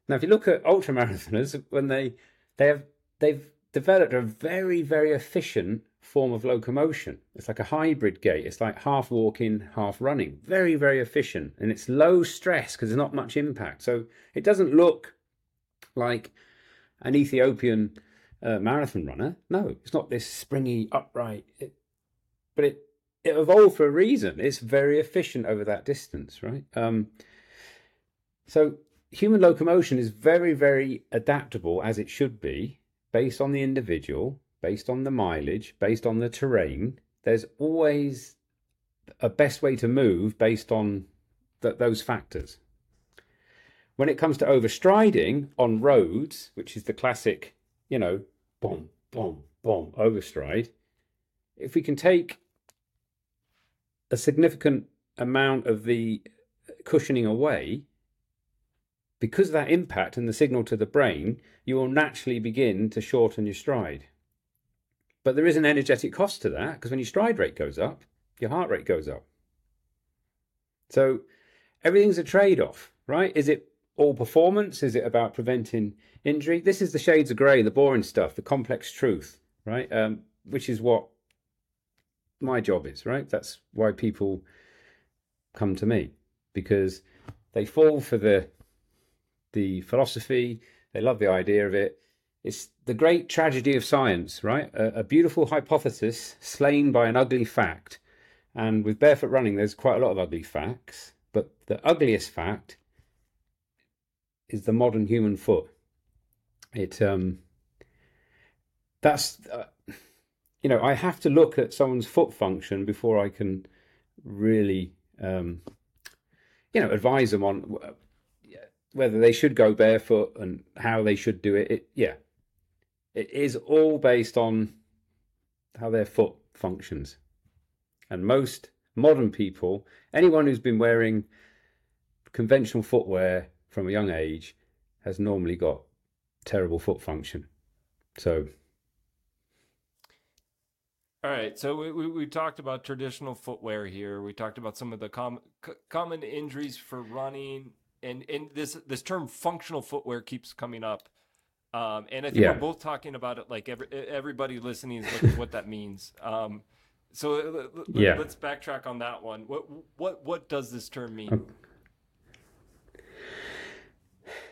Now, if you look at ultra marathoners, when they they have they've developed a very very efficient form of locomotion. It's like a hybrid gait. It's like half walking, half running. Very very efficient, and it's low stress because there's not much impact. So it doesn't look like an Ethiopian uh, marathon runner. No, it's not this springy upright. It, but it it evolved for a reason. It's very efficient over that distance, right? Um, so human locomotion is very, very adaptable as it should be, based on the individual, based on the mileage, based on the terrain. There's always a best way to move based on th- those factors. When it comes to overstriding on roads, which is the classic, you know, boom, boom, boom, overstride, if we can take a significant amount of the cushioning away, because of that impact and the signal to the brain, you will naturally begin to shorten your stride. But there is an energetic cost to that because when your stride rate goes up, your heart rate goes up. So everything's a trade off, right? Is it all performance? Is it about preventing injury? This is the shades of grey, the boring stuff, the complex truth, right? Um, which is what my job is, right? That's why people come to me because they fall for the the philosophy, they love the idea of it. It's the great tragedy of science, right? A, a beautiful hypothesis slain by an ugly fact. And with barefoot running, there's quite a lot of ugly facts, but the ugliest fact is the modern human foot. It um, that's uh, you know, I have to look at someone's foot function before I can really, um, you know, advise them on whether they should go barefoot and how they should do it. it yeah, it is all based on how their foot functions. And most modern people, anyone who's been wearing conventional footwear from a young age, has normally got terrible foot function. So all right, so we, we, we, talked about traditional footwear here. We talked about some of the com- common injuries for running, and and this this term functional footwear keeps coming up. Um, and I think yeah. we're both talking about it like every, everybody listening is looking what that means. Um, so uh, yeah. let's backtrack on that one. What what what does this term mean?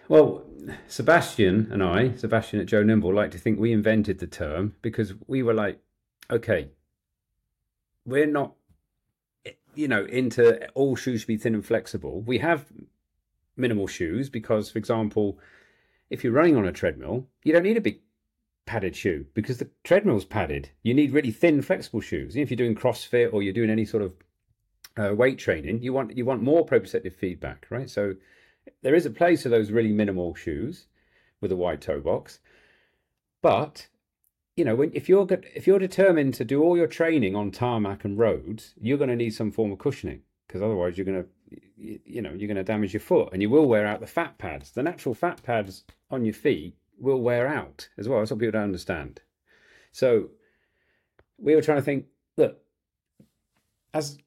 Well, Sebastian and I, Sebastian at Joe Nimble, like to think we invented the term because we were like, okay, we're not, you know, into all shoes to be thin and flexible. We have minimal shoes because, for example, if you're running on a treadmill, you don't need a big padded shoe because the treadmill's padded. You need really thin, flexible shoes. If you're doing CrossFit or you're doing any sort of uh, weight training, you want you want more proprioceptive feedback, right? So there is a place for those really minimal shoes with a wide toe box, but you know, when, if you're if you're determined to do all your training on tarmac and roads, you're going to need some form of cushioning because otherwise you're going to, you know, you're going to damage your foot and you will wear out the fat pads. The natural fat pads on your feet will wear out as well. That's what people don't understand. So we were trying to think, look, as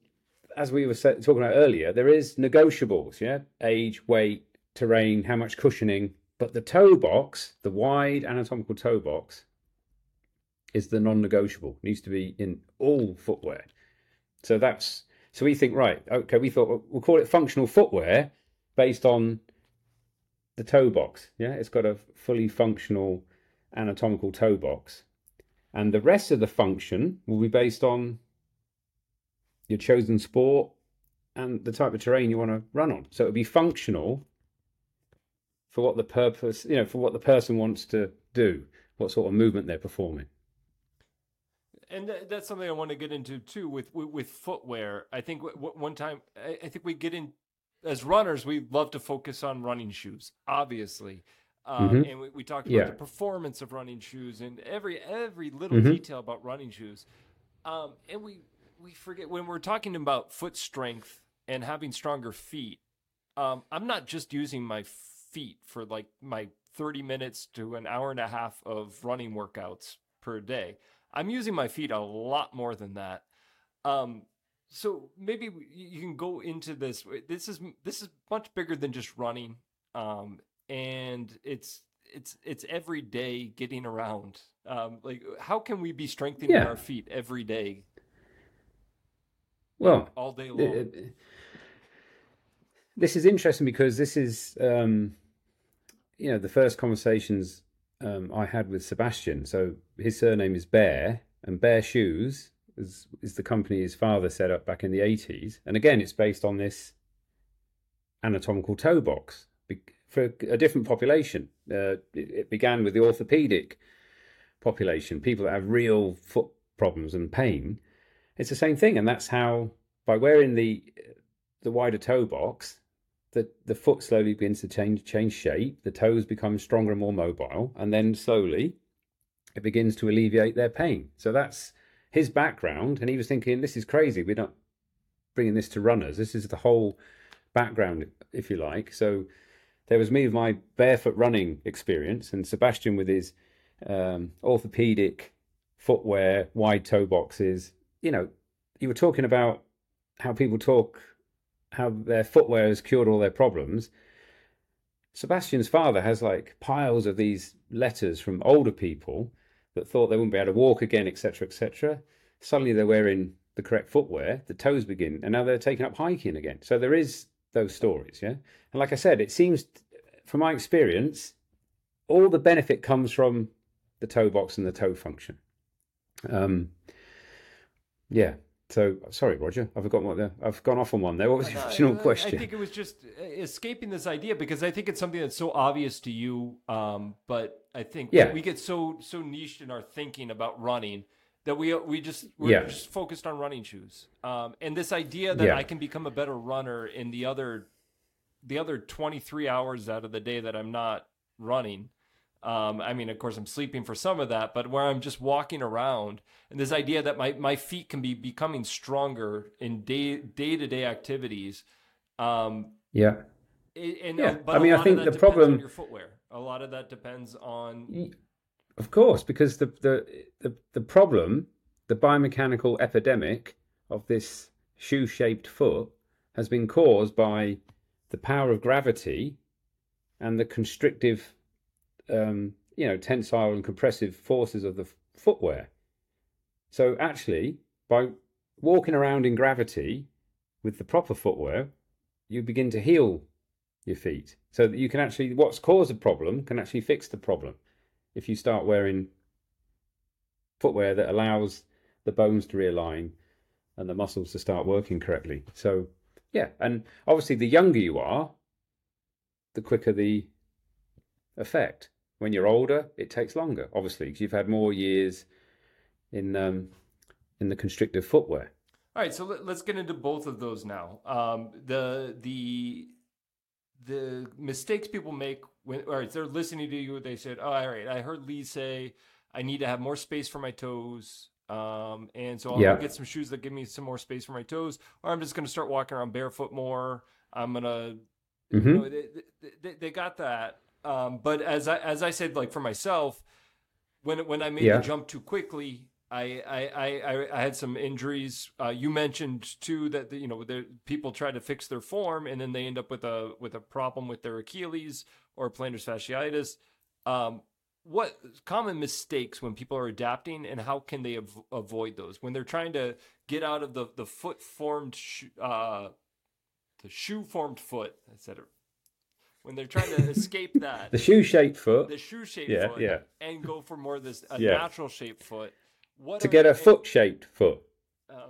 as we were talking about earlier, there is negotiables, yeah, age, weight, terrain, how much cushioning, but the toe box, the wide anatomical toe box, is the non-negotiable. It needs to be in all footwear. So that's so we think right. Okay, we thought we'll call it functional footwear based on the toe box. Yeah, it's got a fully functional anatomical toe box, and the rest of the function will be based on your chosen sport and the type of terrain you want to run on. So it'll be functional for what the purpose, you know, for what the person wants to do what sort of movement they're performing. And th- that's something I want to get into too with with, with footwear. I think w- w- one time I, I, think we get in as runners, we love to focus on running shoes, obviously. Um, mm-hmm. And we, we talked about yeah. the performance of running shoes and every every little mm-hmm. detail about running shoes. Um, and we we forget when we're talking about foot strength and having stronger feet. Um, I'm not just using my feet for like my 30 minutes to an hour and a half of running workouts per day. I'm using my feet a lot more than that. Um, so maybe you can go into this. This is this is much bigger than just running, um, and it's it's it's every day getting around. Um, like, how can we be strengthening yeah. our feet every day? Well, all day long. It, it, this is interesting because this is, um, you know, the first conversations um, I had with Sebastian. So his surname is Baer, and Baer Shoes is, is the company his father set up back in the 80s. And again, it's based on this anatomical toe box for a different population. Uh, it, it began with the orthopedic population, people that have real foot problems and pain. It's the same thing, and that's how by wearing the the wider toe box, the the foot slowly begins to change change shape. The toes become stronger and more mobile, and then slowly it begins to alleviate their pain. So that's his background, and he was thinking, "This is crazy. We're not bringing this to runners. This is the whole background, if you like." So there was me with my barefoot running experience, and Sebastian with his um, orthopedic footwear, wide toe boxes. You know, you were talking about how people talk, how their footwear has cured all their problems. Sebastian's father has like piles of these letters from older people that thought they wouldn't be able to walk again, etc., etc. Suddenly they're wearing the correct footwear, the toes begin, and now they're taking up hiking again. So there is those stories, yeah. And like I said, it seems, from my experience, all the benefit comes from the toe box and the toe function. Um, yeah. So sorry, Roger. I've forgotten what the, I've gone off on one there. What was your original question? I think it was just escaping this idea because I think it's something that's so obvious to you. Um, but I think yeah. we get so so niched in our thinking about running that we we just we're yeah. just focused on running shoes. Um, and this idea that yeah. I can become a better runner in the other the other 23 hours out of the day that I'm not running. Um, I mean, of course, I'm sleeping for some of that, but where I'm just walking around, and this idea that my, my feet can be becoming stronger in day day to day activities. Um, yeah. And, yeah. I mean, I think the problem your footwear. A lot of that depends on. Of course, because the the the, the problem, the biomechanical epidemic of this shoe shaped foot, has been caused by the power of gravity and the constrictive um, you know, tensile and compressive forces of the footwear. So actually, by walking around in gravity with the proper footwear, you begin to heal your feet so that you can actually, what's caused the problem can actually fix the problem if you start wearing footwear that allows the bones to realign and the muscles to start working correctly. So, yeah, and obviously, the younger you are, the quicker the effect. When you're older, it takes longer, obviously, because you've had more years in um, in the constrictive footwear. All right, so let, us get into both of those now. Um, the the the mistakes people make when all right, they're listening to you. They said, oh, "All right, I heard Lee say I need to have more space for my toes." Um, and so I'll yeah. get some shoes that give me some more space for my toes, or I'm just going to start walking around barefoot more. I'm gonna, mm-hmm. you know, they, they, they, got that. Um, but as I as I said, like for myself, when when I made yeah. the jump too quickly, I I, I, I had some injuries. Uh, you mentioned too that the, you know the, people try to fix their form and then they end up with a with a problem with their Achilles or plantar fasciitis. Um, what common mistakes when people are adapting and how can they av- avoid those when they're trying to get out of the the foot formed sh- uh, the shoe formed foot, etc when they're trying to escape (laughs) that. The shoe shaped foot. The shoe shaped yeah, foot yeah. and go for more of this a yeah. natural shaped foot. What to get a foot shaped foot. Uh,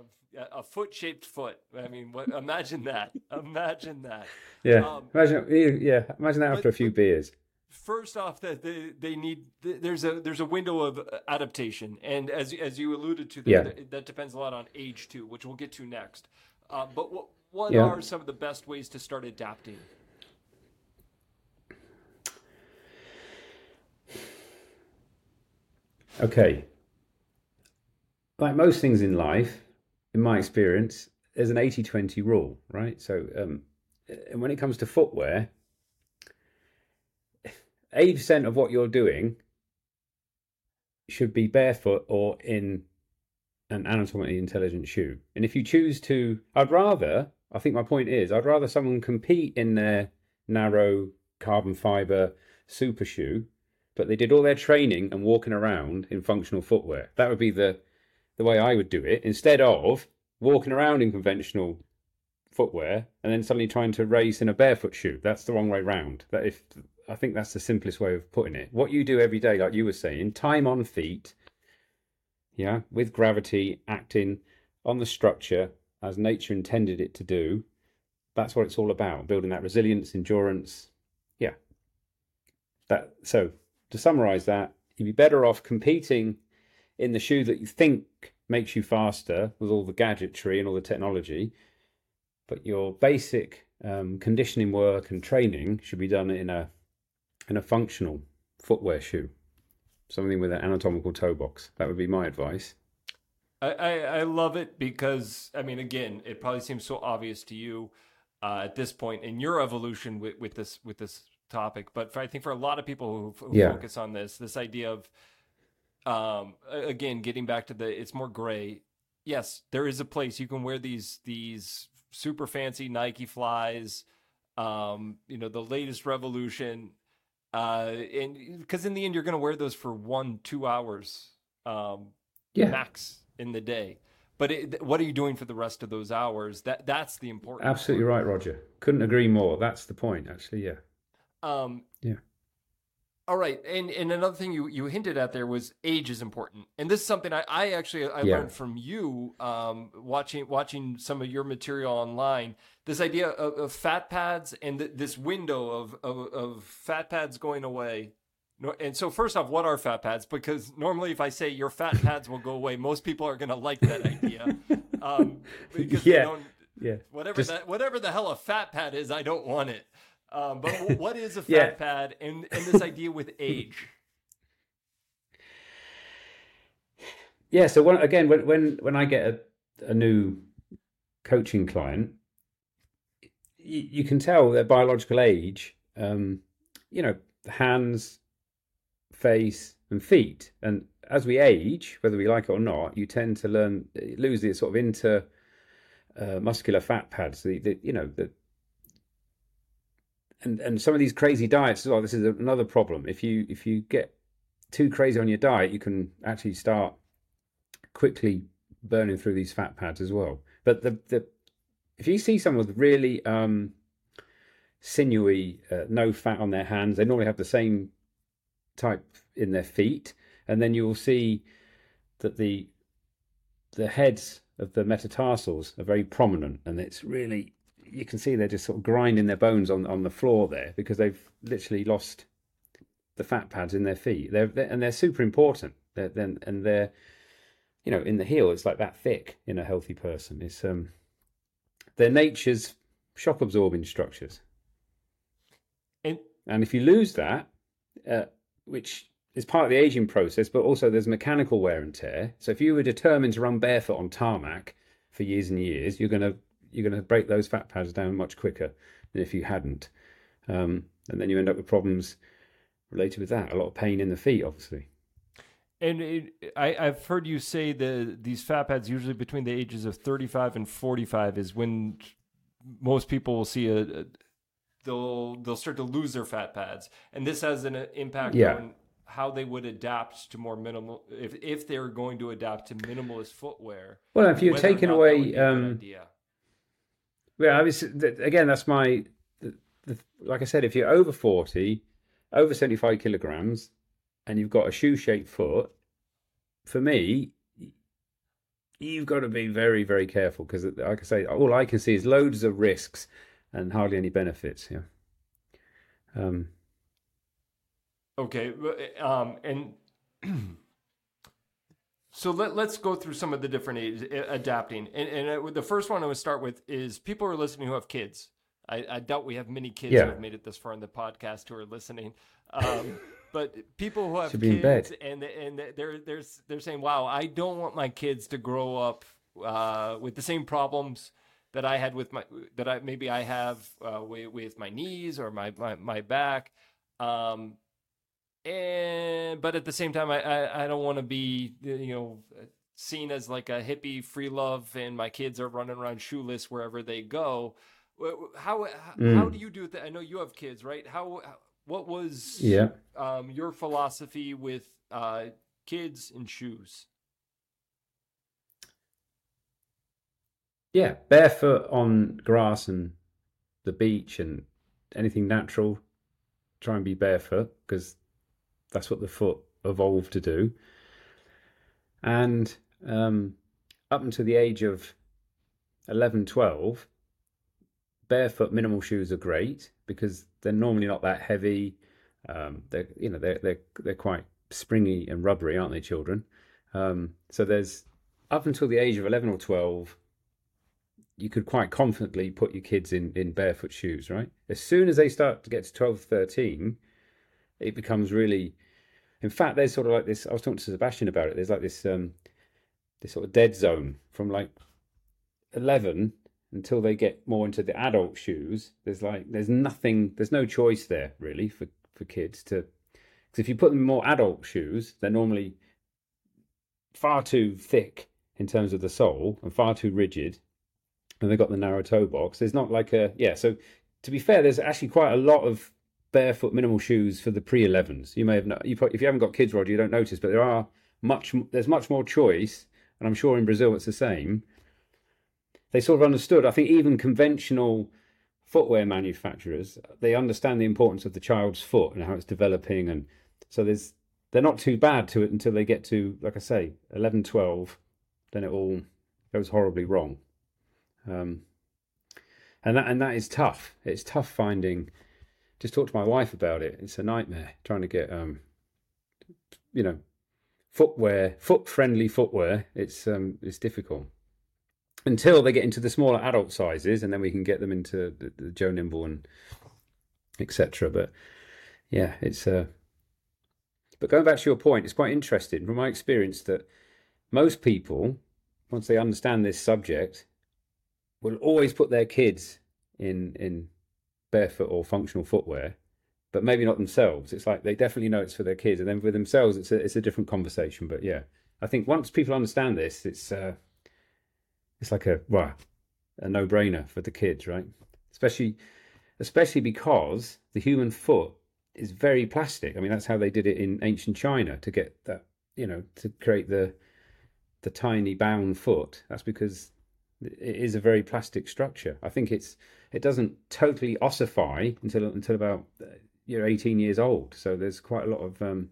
a foot shaped foot. I mean what imagine that. Imagine that. Yeah um, imagine yeah imagine that after a few beers. first off that they, they need there's a there's a window of adaptation. And as as you alluded to Yeah. that, that depends a lot on age too which we'll get to next. Uh, but what what Yeah. are some of the best ways to start adapting Okay. Like most things in life, in my experience, there's an 80 20 rule, right? So, um, and when it comes to footwear, 80% of what you're doing should be barefoot or in an anatomically intelligent shoe. And if you choose to, I'd rather, I think my point is, I'd rather someone compete in their narrow carbon fiber super shoe but they did all their training and walking around in functional footwear. That would be the the way I would do it instead of walking around in conventional footwear and then suddenly trying to race in a barefoot shoe. That's the wrong way round. That if I think that's the simplest way of putting it. What you do every day, like you were saying, time on feet, yeah, with gravity acting on the structure as nature intended it to do. That's what it's all about, building that resilience, endurance. Yeah. That so to summarize that, you'd be better off competing in the shoe that you think makes you faster with all the gadgetry and all the technology, but your basic um, conditioning work and training should be done in a in a functional footwear shoe, something with an anatomical toe box. That would be my advice. I, I, love it because I mean, again, it probably seems so obvious to you uh, at this point in your evolution with, with this with this topic, but for, I think for a lot of people who, who Yeah. focus on this, this idea of um, again getting back to the it's more gray. Yes, there is a place you can wear these these super fancy Nike flies, um, you know, the latest revolution, uh, and because in the end you're going to wear those for one two hours. Um, Yeah. max in the day. But it, what are you doing for the rest of those hours? That that's the important. Absolutely right, Roger. Couldn't agree more. That's the point, actually. Yeah. Um, Yeah. All right, and and another thing you you hinted at there was age is important, and this is something I, I actually I Yeah. learned from you um, watching watching some of your material online. This idea of, of fat pads and th- this window of, of of fat pads going away. And so first off, what are fat pads? Because normally, if I say your fat (laughs) pads will go away, most people are going to like that idea. Um, (laughs) because Yeah. Yeah. whatever Just- that whatever the hell a fat pad is, I don't want it. Um, but what is a (laughs) fat Yeah. pad, and and this idea with age? Yeah. So when, again, when when when I get a, a new coaching client, you, you can tell their biological age. Um, you know, hands, face, and feet. And as we age, whether we like it or not, you tend to learn lose the sort of inter uh, muscular fat pads. The, the you know the and and some of these crazy diets well. This is another problem. If you if you get too crazy on your diet, you can actually start quickly burning through these fat pads as well. But the the if you see someone with really um, sinewy, uh, no fat on their hands, they normally have the same type in their feet, and then you will see that the the heads of the metatarsals are very prominent, and it's really you can see they're just sort of grinding their bones on on the floor there because they've literally lost the fat pads in their feet. They're, they're and they're super important. They're, then and they're you know in the heel it's like that thick in a healthy person. It's um they're nature's shock absorbing structures. And And if you lose that, uh, which is part of the aging process, but also there's mechanical wear and tear. So if you were determined to run barefoot on tarmac for years and years, you're gonna you're gonna break those fat pads down much quicker than if you hadn't. Um, and then you end up with problems related with that. A lot of pain in the feet, obviously. and it, I I've heard you say that these fat pads usually between the ages of thirty five and forty five is when most people will see a, a they'll they'll start to lose their fat pads, and this has an uh, impact Yeah. on how they would adapt to more minimal if if they're going to adapt to minimalist footwear. Well, if you're taking not that would away, be a good um, idea. Yeah, I was again. That's my, the, the, like I said, if you're over forty, over seventy-five kilograms, and you've got a shoe-shaped foot, for me, you've got to be very, very careful because, like I say, all I can see is loads of risks and hardly any benefits. Yeah. Um. Okay, um, and (clears throat) so let, us go through some of the different adapting. And, and the first one I would start with is people who are listening who have kids. I, I doubt we have many kids yeah. who have made it this far in the podcast who are listening. Um, (laughs) but people who have kids and and they're they're they're saying, "Wow, I don't want my kids to grow up uh, with the same problems that I had with my that I maybe I have uh, with, with my knees or my my, my back." Um, and but at the same time, I I, I don't want to be you know seen as like a hippie free love, and my kids are running around shoeless wherever they go. How how, mm. how do you do that? I know you have kids, right? How what was yeah um, your philosophy with uh, kids and shoes? Yeah, barefoot on grass and the beach and anything natural. Try and be barefoot because that's what the foot evolved to do. And um, up until the age of 11, 12, barefoot minimal shoes are great because they're normally not that heavy. Um, they're you know they're they're they're quite springy and rubbery, aren't they, children? Um, so there's up until the age of 11 or 12 you could quite confidently put your kids in, in barefoot shoes, right? As soon as they start to get to 12, 13, it becomes really in fact, there's sort of like this. I was talking to Sebastian about it. There's like this, um, this sort of dead zone from like eleven until they get more into the adult shoes. There's like there's nothing. There's no choice there really for for kids to. Because if you put them in more adult shoes, they're normally far too thick in terms of the sole and far too rigid, and they've got the narrow toe box. There's not like a yeah. So to be fair, there's actually quite a lot of barefoot minimal shoes for the pre 11s. You may have not, you probably, if you haven't got kids, Roger, you don't notice, but there are much there's much more choice, and I'm sure in Brazil it's the same. They sort of understood. I think even conventional footwear manufacturers they understand the importance of the child's foot and how it's developing, and so there's they're not too bad to it until they get to like I say 11, 12, then it all goes horribly wrong. Um, and that and that is tough. It's tough finding just talk to my wife about it. It's a nightmare trying to get, um, you know, footwear, foot friendly footwear. It's um, it's difficult until they get into the smaller adult sizes, and then we can get them into the, the Joe Nimble and etc. But yeah, it's uh, but going back to your point, it's quite interesting from my experience that most people, once they understand this subject, will always put their kids in in barefoot or functional footwear, but maybe not themselves. It's like they definitely know it's for their kids, and then for themselves, it's a it's a different conversation. But yeah, I think once people understand this, it's uh, it's like a well, a no brainer for the kids, right? Especially especially because the human foot is very plastic. I mean, that's how they did it in ancient China to get that you know to create the the tiny bound foot. That's because it is a very plastic structure. I think it's it doesn't totally ossify until until about you're 18 years old. So there's quite a lot of um,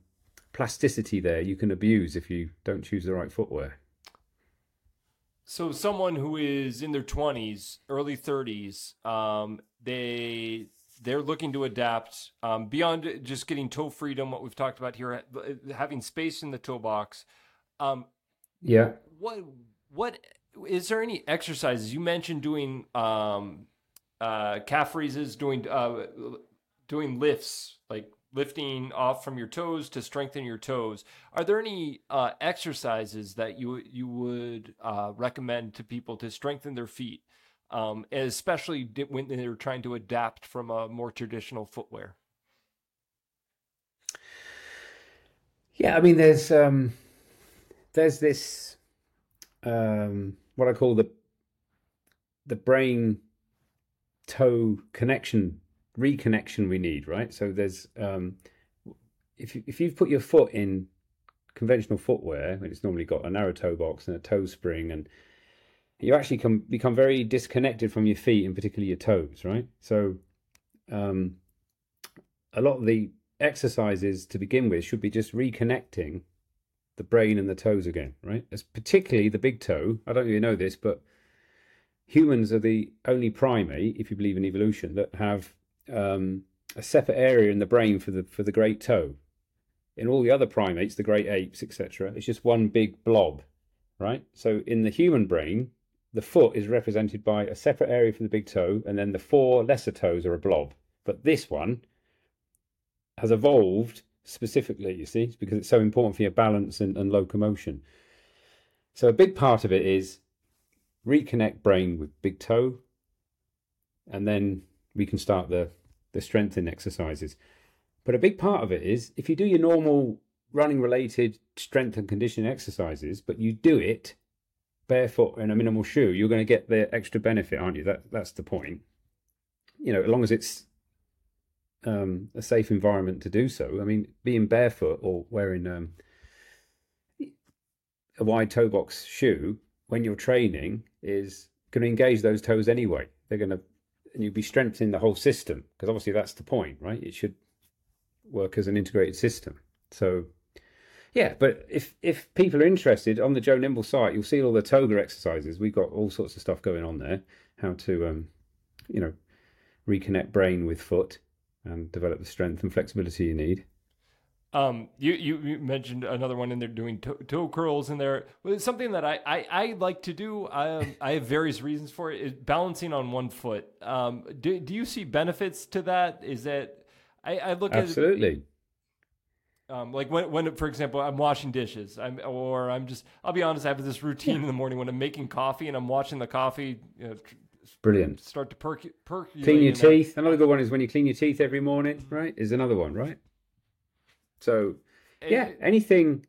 plasticity there you can abuse if you don't choose the right footwear. So someone who is in their 20s, early 30s, um, they they're looking to adapt um, beyond just getting toe freedom. What we've talked about here, having space in the toe box. Um, yeah. What what is there any exercises you mentioned doing um, uh, calf raises, doing uh, doing lifts, like lifting off from your toes to strengthen your toes. Are there any uh, exercises that you you would uh, recommend to people to strengthen their feet, um, especially when they're trying to adapt from a more traditional footwear? Yeah, I mean, there's um, there's this um, what I call the the brain toe connection reconnection we need right? So there's um if you, if you've put your foot in conventional footwear and it's normally got a narrow toe box and a toe spring and you actually can become very disconnected from your feet and particularly your toes right? So um a lot of the exercises to begin with should be just reconnecting the brain and the toes again right? As particularly the big toe. I don't really know this but humans are the only primate, if you believe in evolution, that have um, a separate area in the brain for the for the great toe. in all the other primates, the great apes, etc., it's just one big blob, right? So in the human brain, the foot is represented by a separate area for the big toe, and then the four lesser toes are a blob. But this one has evolved specifically, you see, because it's so important for your balance and, and locomotion. So a big part of it is reconnect brain with big toe, and then we can start the the strengthening exercises. But a big part of it is if you do your normal running related strength and conditioning exercises, but you do it barefoot in a minimal shoe, you're going to get the extra benefit, aren't you? That that's the point. You know, as long as it's um, a safe environment to do so. I mean, being barefoot or wearing um, a wide toe box shoe when you're training is going to engage those toes anyway. They're going to, and you'll be strengthening the whole system because obviously that's the point, right? It should work as an integrated system. So, yeah, but if if people are interested on the Joe Nimble site, you'll see all the toga exercises. We've got all sorts of stuff going on there. How to, um, you know, reconnect brain with foot and develop the strength and flexibility you need. Um, you, you, you mentioned another one in there doing toe, toe curls in there. Well, it's something that I, I, I like to do. I, um, I have various reasons for it. Is balancing on one foot. Um, do, do you see benefits to that? Is that I, I look absolutely. at um, like when, when, for example, I'm washing dishes, I'm, or I'm just, I'll be honest, I have this routine yeah. in the morning when I'm making coffee and I'm watching the coffee, you know, Brilliant. Start to perk, perk. Clean your teeth. Another good one is when you clean your teeth every morning, right? Is another one, right? So, yeah, anything.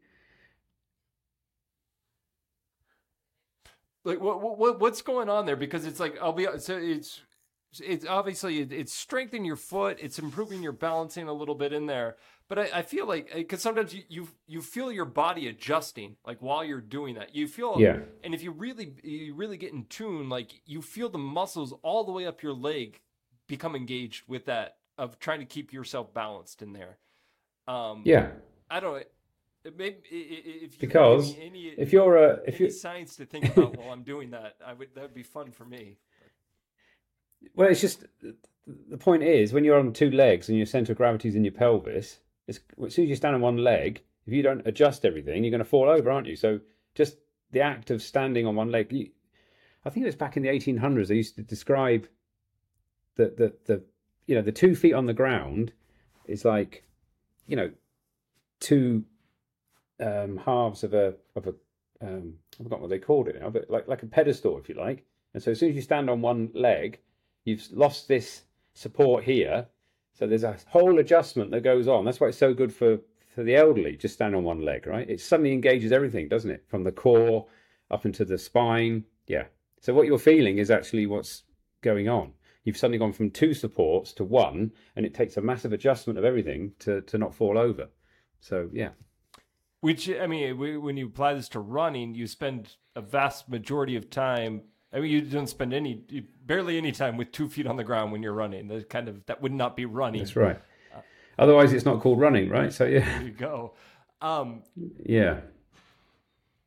Like what, what what's going on there? Because it's like I'll be so it's it's obviously it's strengthening your foot, it's improving your balancing a little bit in there. But I, I feel like eh, because sometimes you, you you feel your body adjusting like while you're doing that. You feel yeah. And if you really you really get in tune, like you feel the muscles all the way up your leg become engaged with that of trying to keep yourself balanced in there. Um, yeah. I don't. Maybe if because any, if you're a if you science to think about (laughs) while I'm doing that, I would that would be fun for me. Well, it's just the point is when you're on two legs and your center of gravity is in your pelvis, as soon as you stand on one leg, if you don't adjust everything, you're going to fall over, aren't you? So just the act of standing on one leg. You, I think it was back in the 1800s. They used to describe the the the you know the two feet on the ground is like you know two um, halves of a of a um, I forgot what they called it now, but like like a pedestal, if you like. And so as soon as you stand on one leg, you've lost this support here. So there's a whole adjustment that goes on. That's why it's so good for, for the elderly, just stand on one leg, right? It suddenly engages everything, doesn't it? From the core up into the spine. Yeah. So what you're feeling is actually what's going on. You've suddenly gone from two supports to one, and it takes a massive adjustment of everything to, to not fall over. So, yeah. Which, I mean, when you apply this to running, you spend a vast majority of time I mean, you don't spend any, barely any time with two feet on the ground when you're running. That kind of that would not be running. That's right. Uh, Otherwise, it's not called running, right? So yeah. There you go. Um, yeah.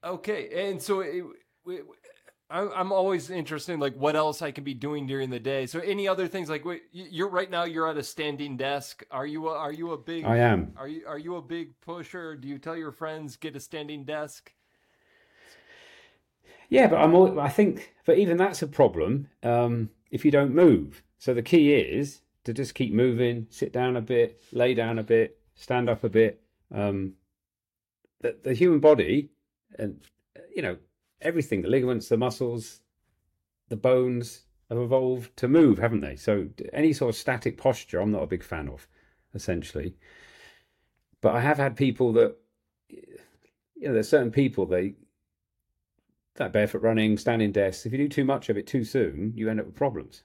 Okay, and so it, it, I'm always interested in like what else I can be doing during the day. So any other things like you're right now you're at a standing desk. Are you a, are you a big I am. Are you are you a big pusher? Do you tell your friends get a standing desk? Yeah, but I'm. All, I think, but even that's a problem um, if you don't move. So the key is to just keep moving, sit down a bit, lay down a bit, stand up a bit. Um, the, the human body, and you know everything, the ligaments, the muscles, the bones have evolved to move, haven't they? So any sort of static posture, I'm not a big fan of, essentially. But I have had people that, you know, there's certain people they that barefoot running, standing desks, if you do too much of it too soon, you end up with problems.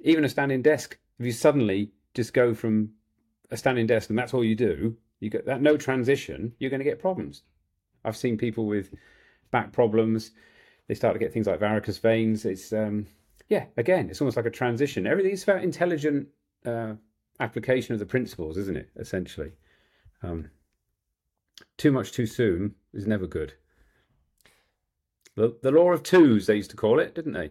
Even a standing desk, if you suddenly just go from a standing desk and that's all you do, you get that no transition, you're going to get problems. I've seen people with back problems. They start to get things like varicose veins. It's um, yeah, again, it's almost like a transition. Everything's about intelligent uh, application of the principles, isn't it? Essentially, um, too much too soon is never good. The, the law of twos, they used to call it, didn't they?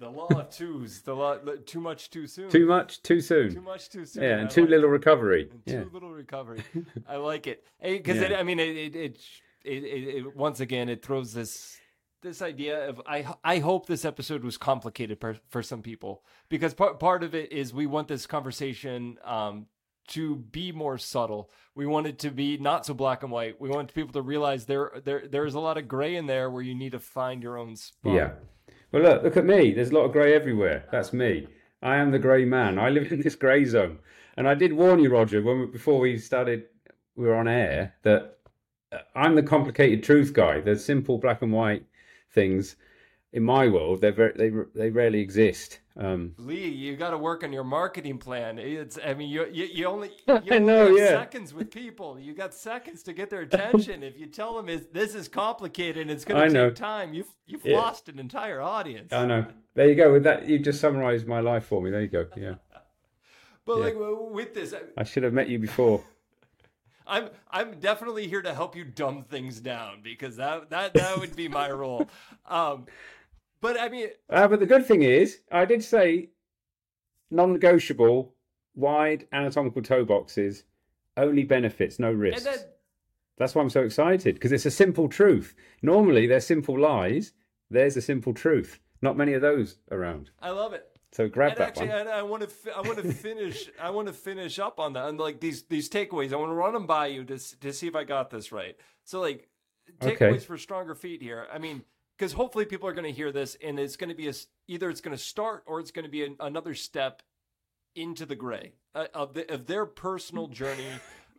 The law of twos. The law. Too much too soon. Too much too soon. Too much too soon. yeah, I and too like little it. recovery. And Yeah. Too little recovery. I like it because (laughs) Yeah. I mean it it, it it it it once again it throws this this idea of I I hope this episode was complicated per, for some people because part part of it is we want this conversation um to be more subtle. We want it to be not so black and white. We want people to realize there there there's a lot of gray in there where you need to find your own spot. Yeah. Well, look, look at me. There's a lot of grey everywhere. That's me. I am the grey man. I live in this grey zone. And I did warn you, Roger, when we, before we started, we were on air, that I'm the complicated truth guy. The simple black and white things in my world, they're very, they they rarely exist. Um, Lee, you got to work on your marketing plan. It's, I mean, you you, you only (laughs) you I only know, have yeah. seconds with people. You got seconds to get their attention. if you tell them is this is complicated, and it's going I to know. take time. You've you've Yeah. lost an entire audience. I know. There you go. With that, you just summarised my life for me. There you go. Yeah. (laughs) but yeah. like with this, I- I should have met you before. (laughs) I'm I'm definitely here to help you dumb things down because that that that would be my role. (laughs) Um, but I mean, Uh, but the good thing is, I did say non-negotiable, wide anatomical toe boxes, only benefits, no risks. That's why I'm so excited because it's a simple truth. Normally they're simple lies. There's a simple truth. Not many of those around. I love it. So grab and that actually, one. I, I want to I want to finish I want to finish up on that and like these these takeaways. I want to run them by you to to see if I got this right. So like takeaways Okay. for stronger feet here. I mean, because hopefully people are going to hear this and it's going to be a either it's going to start or it's going to be an, another step into the gray uh, of the, of their personal (laughs) journey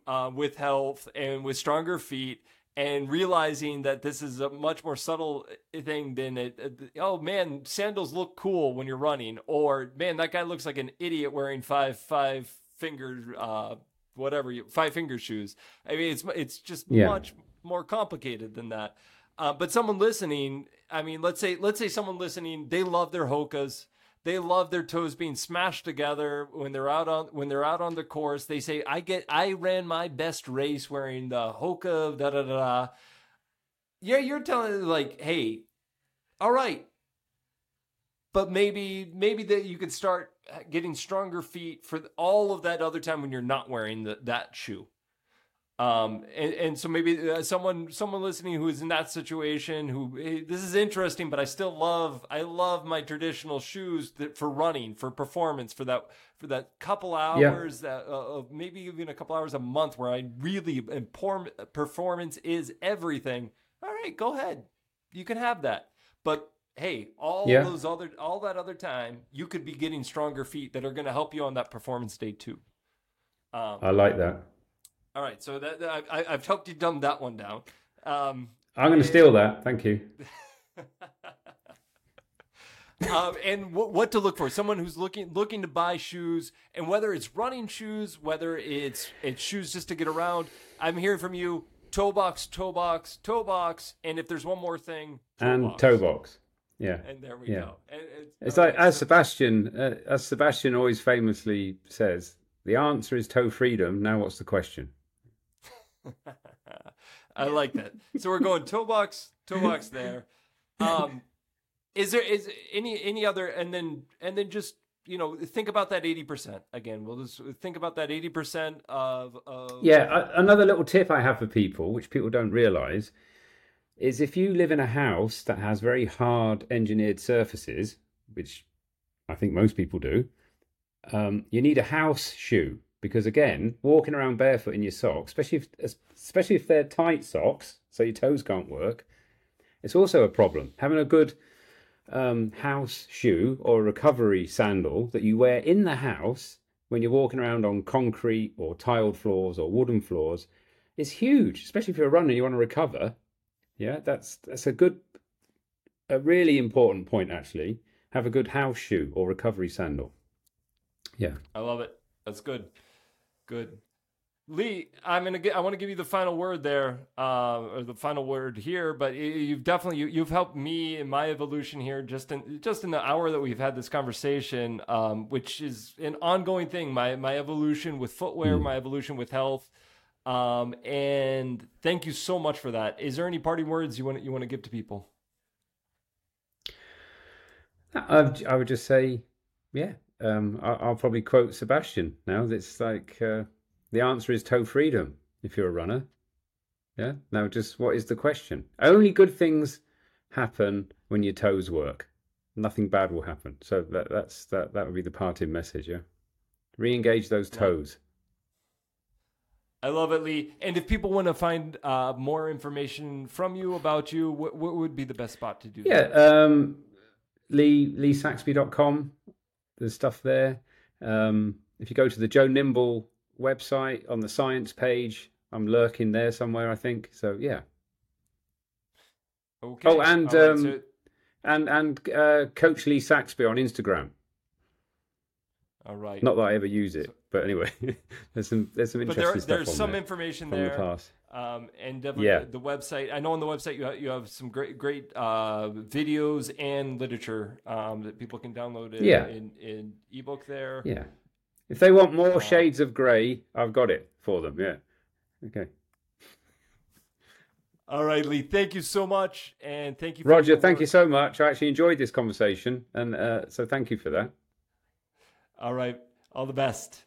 uh, with health and with stronger feet and realizing that this is a much more subtle thing than it. uh, oh man, sandals look cool when you're running, or man, that guy looks like an idiot wearing five five finger uh, whatever you, five finger shoes. I mean, it's it's just Yeah. much more complicated than that. Uh, but someone listening, I mean, let's say let's say someone listening, they love their hokas. They love their toes being smashed together when they're out on when they're out on the course. They say, "I get I ran my best race wearing the hoka." Da da da. da. Yeah, you're telling like, hey, all right, but maybe maybe that you could start getting stronger feet for all of that other time when you're not wearing the, that shoe. Um, and, and so maybe uh, someone someone listening who is in that situation who hey, this is interesting, but I still love I love my traditional shoes that for running for performance for that for that couple Yeah. hours that uh, maybe even a couple hours a month where I really inform performance is everything. All right, go ahead, you can have that. But hey, all Yeah. those other all that other time, you could be getting stronger feet that are going to help you on that performance day too. Um, I like that. All right, so that, that I, I've helped you dumb that one down. Um, I'm going to steal that. Thank you. (laughs) um, and what, what to look for? Someone who's looking looking to buy shoes, and whether it's running shoes, whether it's it's shoes just to get around. I'm hearing from you: toe box, toe box, toe box, and if there's one more thing, toe And box. toe box. Yeah. And there we Yeah. go. And it's like right, as so- Sebastian, uh, as Sebastian always famously says, the answer is toe freedom. Now, what's the question? (laughs) I like that. So we're going toe box, toe box there. Um, is there is any any other and then and then just you know think about that eighty percent again. We'll just think about that eighty percent of, of Yeah, a- another little tip I have for people, which people don't realize, is if you live in a house that has very hard engineered surfaces, which I think most people do, um, you need a house shoe because again, walking around barefoot in your socks, especially if especially if they're tight socks, so your toes can't work, it's also a problem. Having a good um, house shoe or recovery sandal that you wear in the house when you're walking around on concrete or tiled floors or wooden floors is huge, especially if you're a runner and you want to recover. Yeah, that's that's a good, a really important point actually. Have a good house shoe or recovery sandal. Yeah. I love it. That's good. Good. Lee, I'm gonna get. I want to give you the final word there, uh, or the final word here. But you've definitely you, you've helped me in my evolution here, just in just in the hour that we've had this conversation, um, which is an ongoing thing. My my evolution with footwear, my evolution with health, um, and thank you so much for that. Is there any parting words you want you want to give to people? I, I would just say, yeah. Um, I, I'll probably quote Sebastian now. It's like uh, the answer is toe freedom if you're a runner. Yeah. Now, just what is the question? Only good things happen when your toes work. Nothing bad will happen. So that that's that that would be the parting message. Yeah. Re-engage those toes. I love it, Lee. And if people want to find uh, more information from you about you, what, what would be the best spot to do Yeah. that? Um, Lee leesaxby.com. There's stuff there. Um, if you go to the Joe Nimble website on the science page, I'm lurking there somewhere, I think. So yeah. Okay. Oh, and um, and and uh, Coach Lee Saxby on Instagram. all right. Not that I ever use it, but anyway, (laughs) there's some there's some but interesting there, stuff there's on some there information the there. past. Um, and definitely Yeah. the, website. I know on the website you have, you have some great great uh, videos and literature um, that people can download in, Yeah. in, in ebook there. Yeah. If they want more shades of grey, I've got it for them. Yeah. Okay. All right, Lee. Thank you so much, and thank you, for Roger, thank you so much. I actually enjoyed this conversation, and uh, so thank you for that. All right. All the best.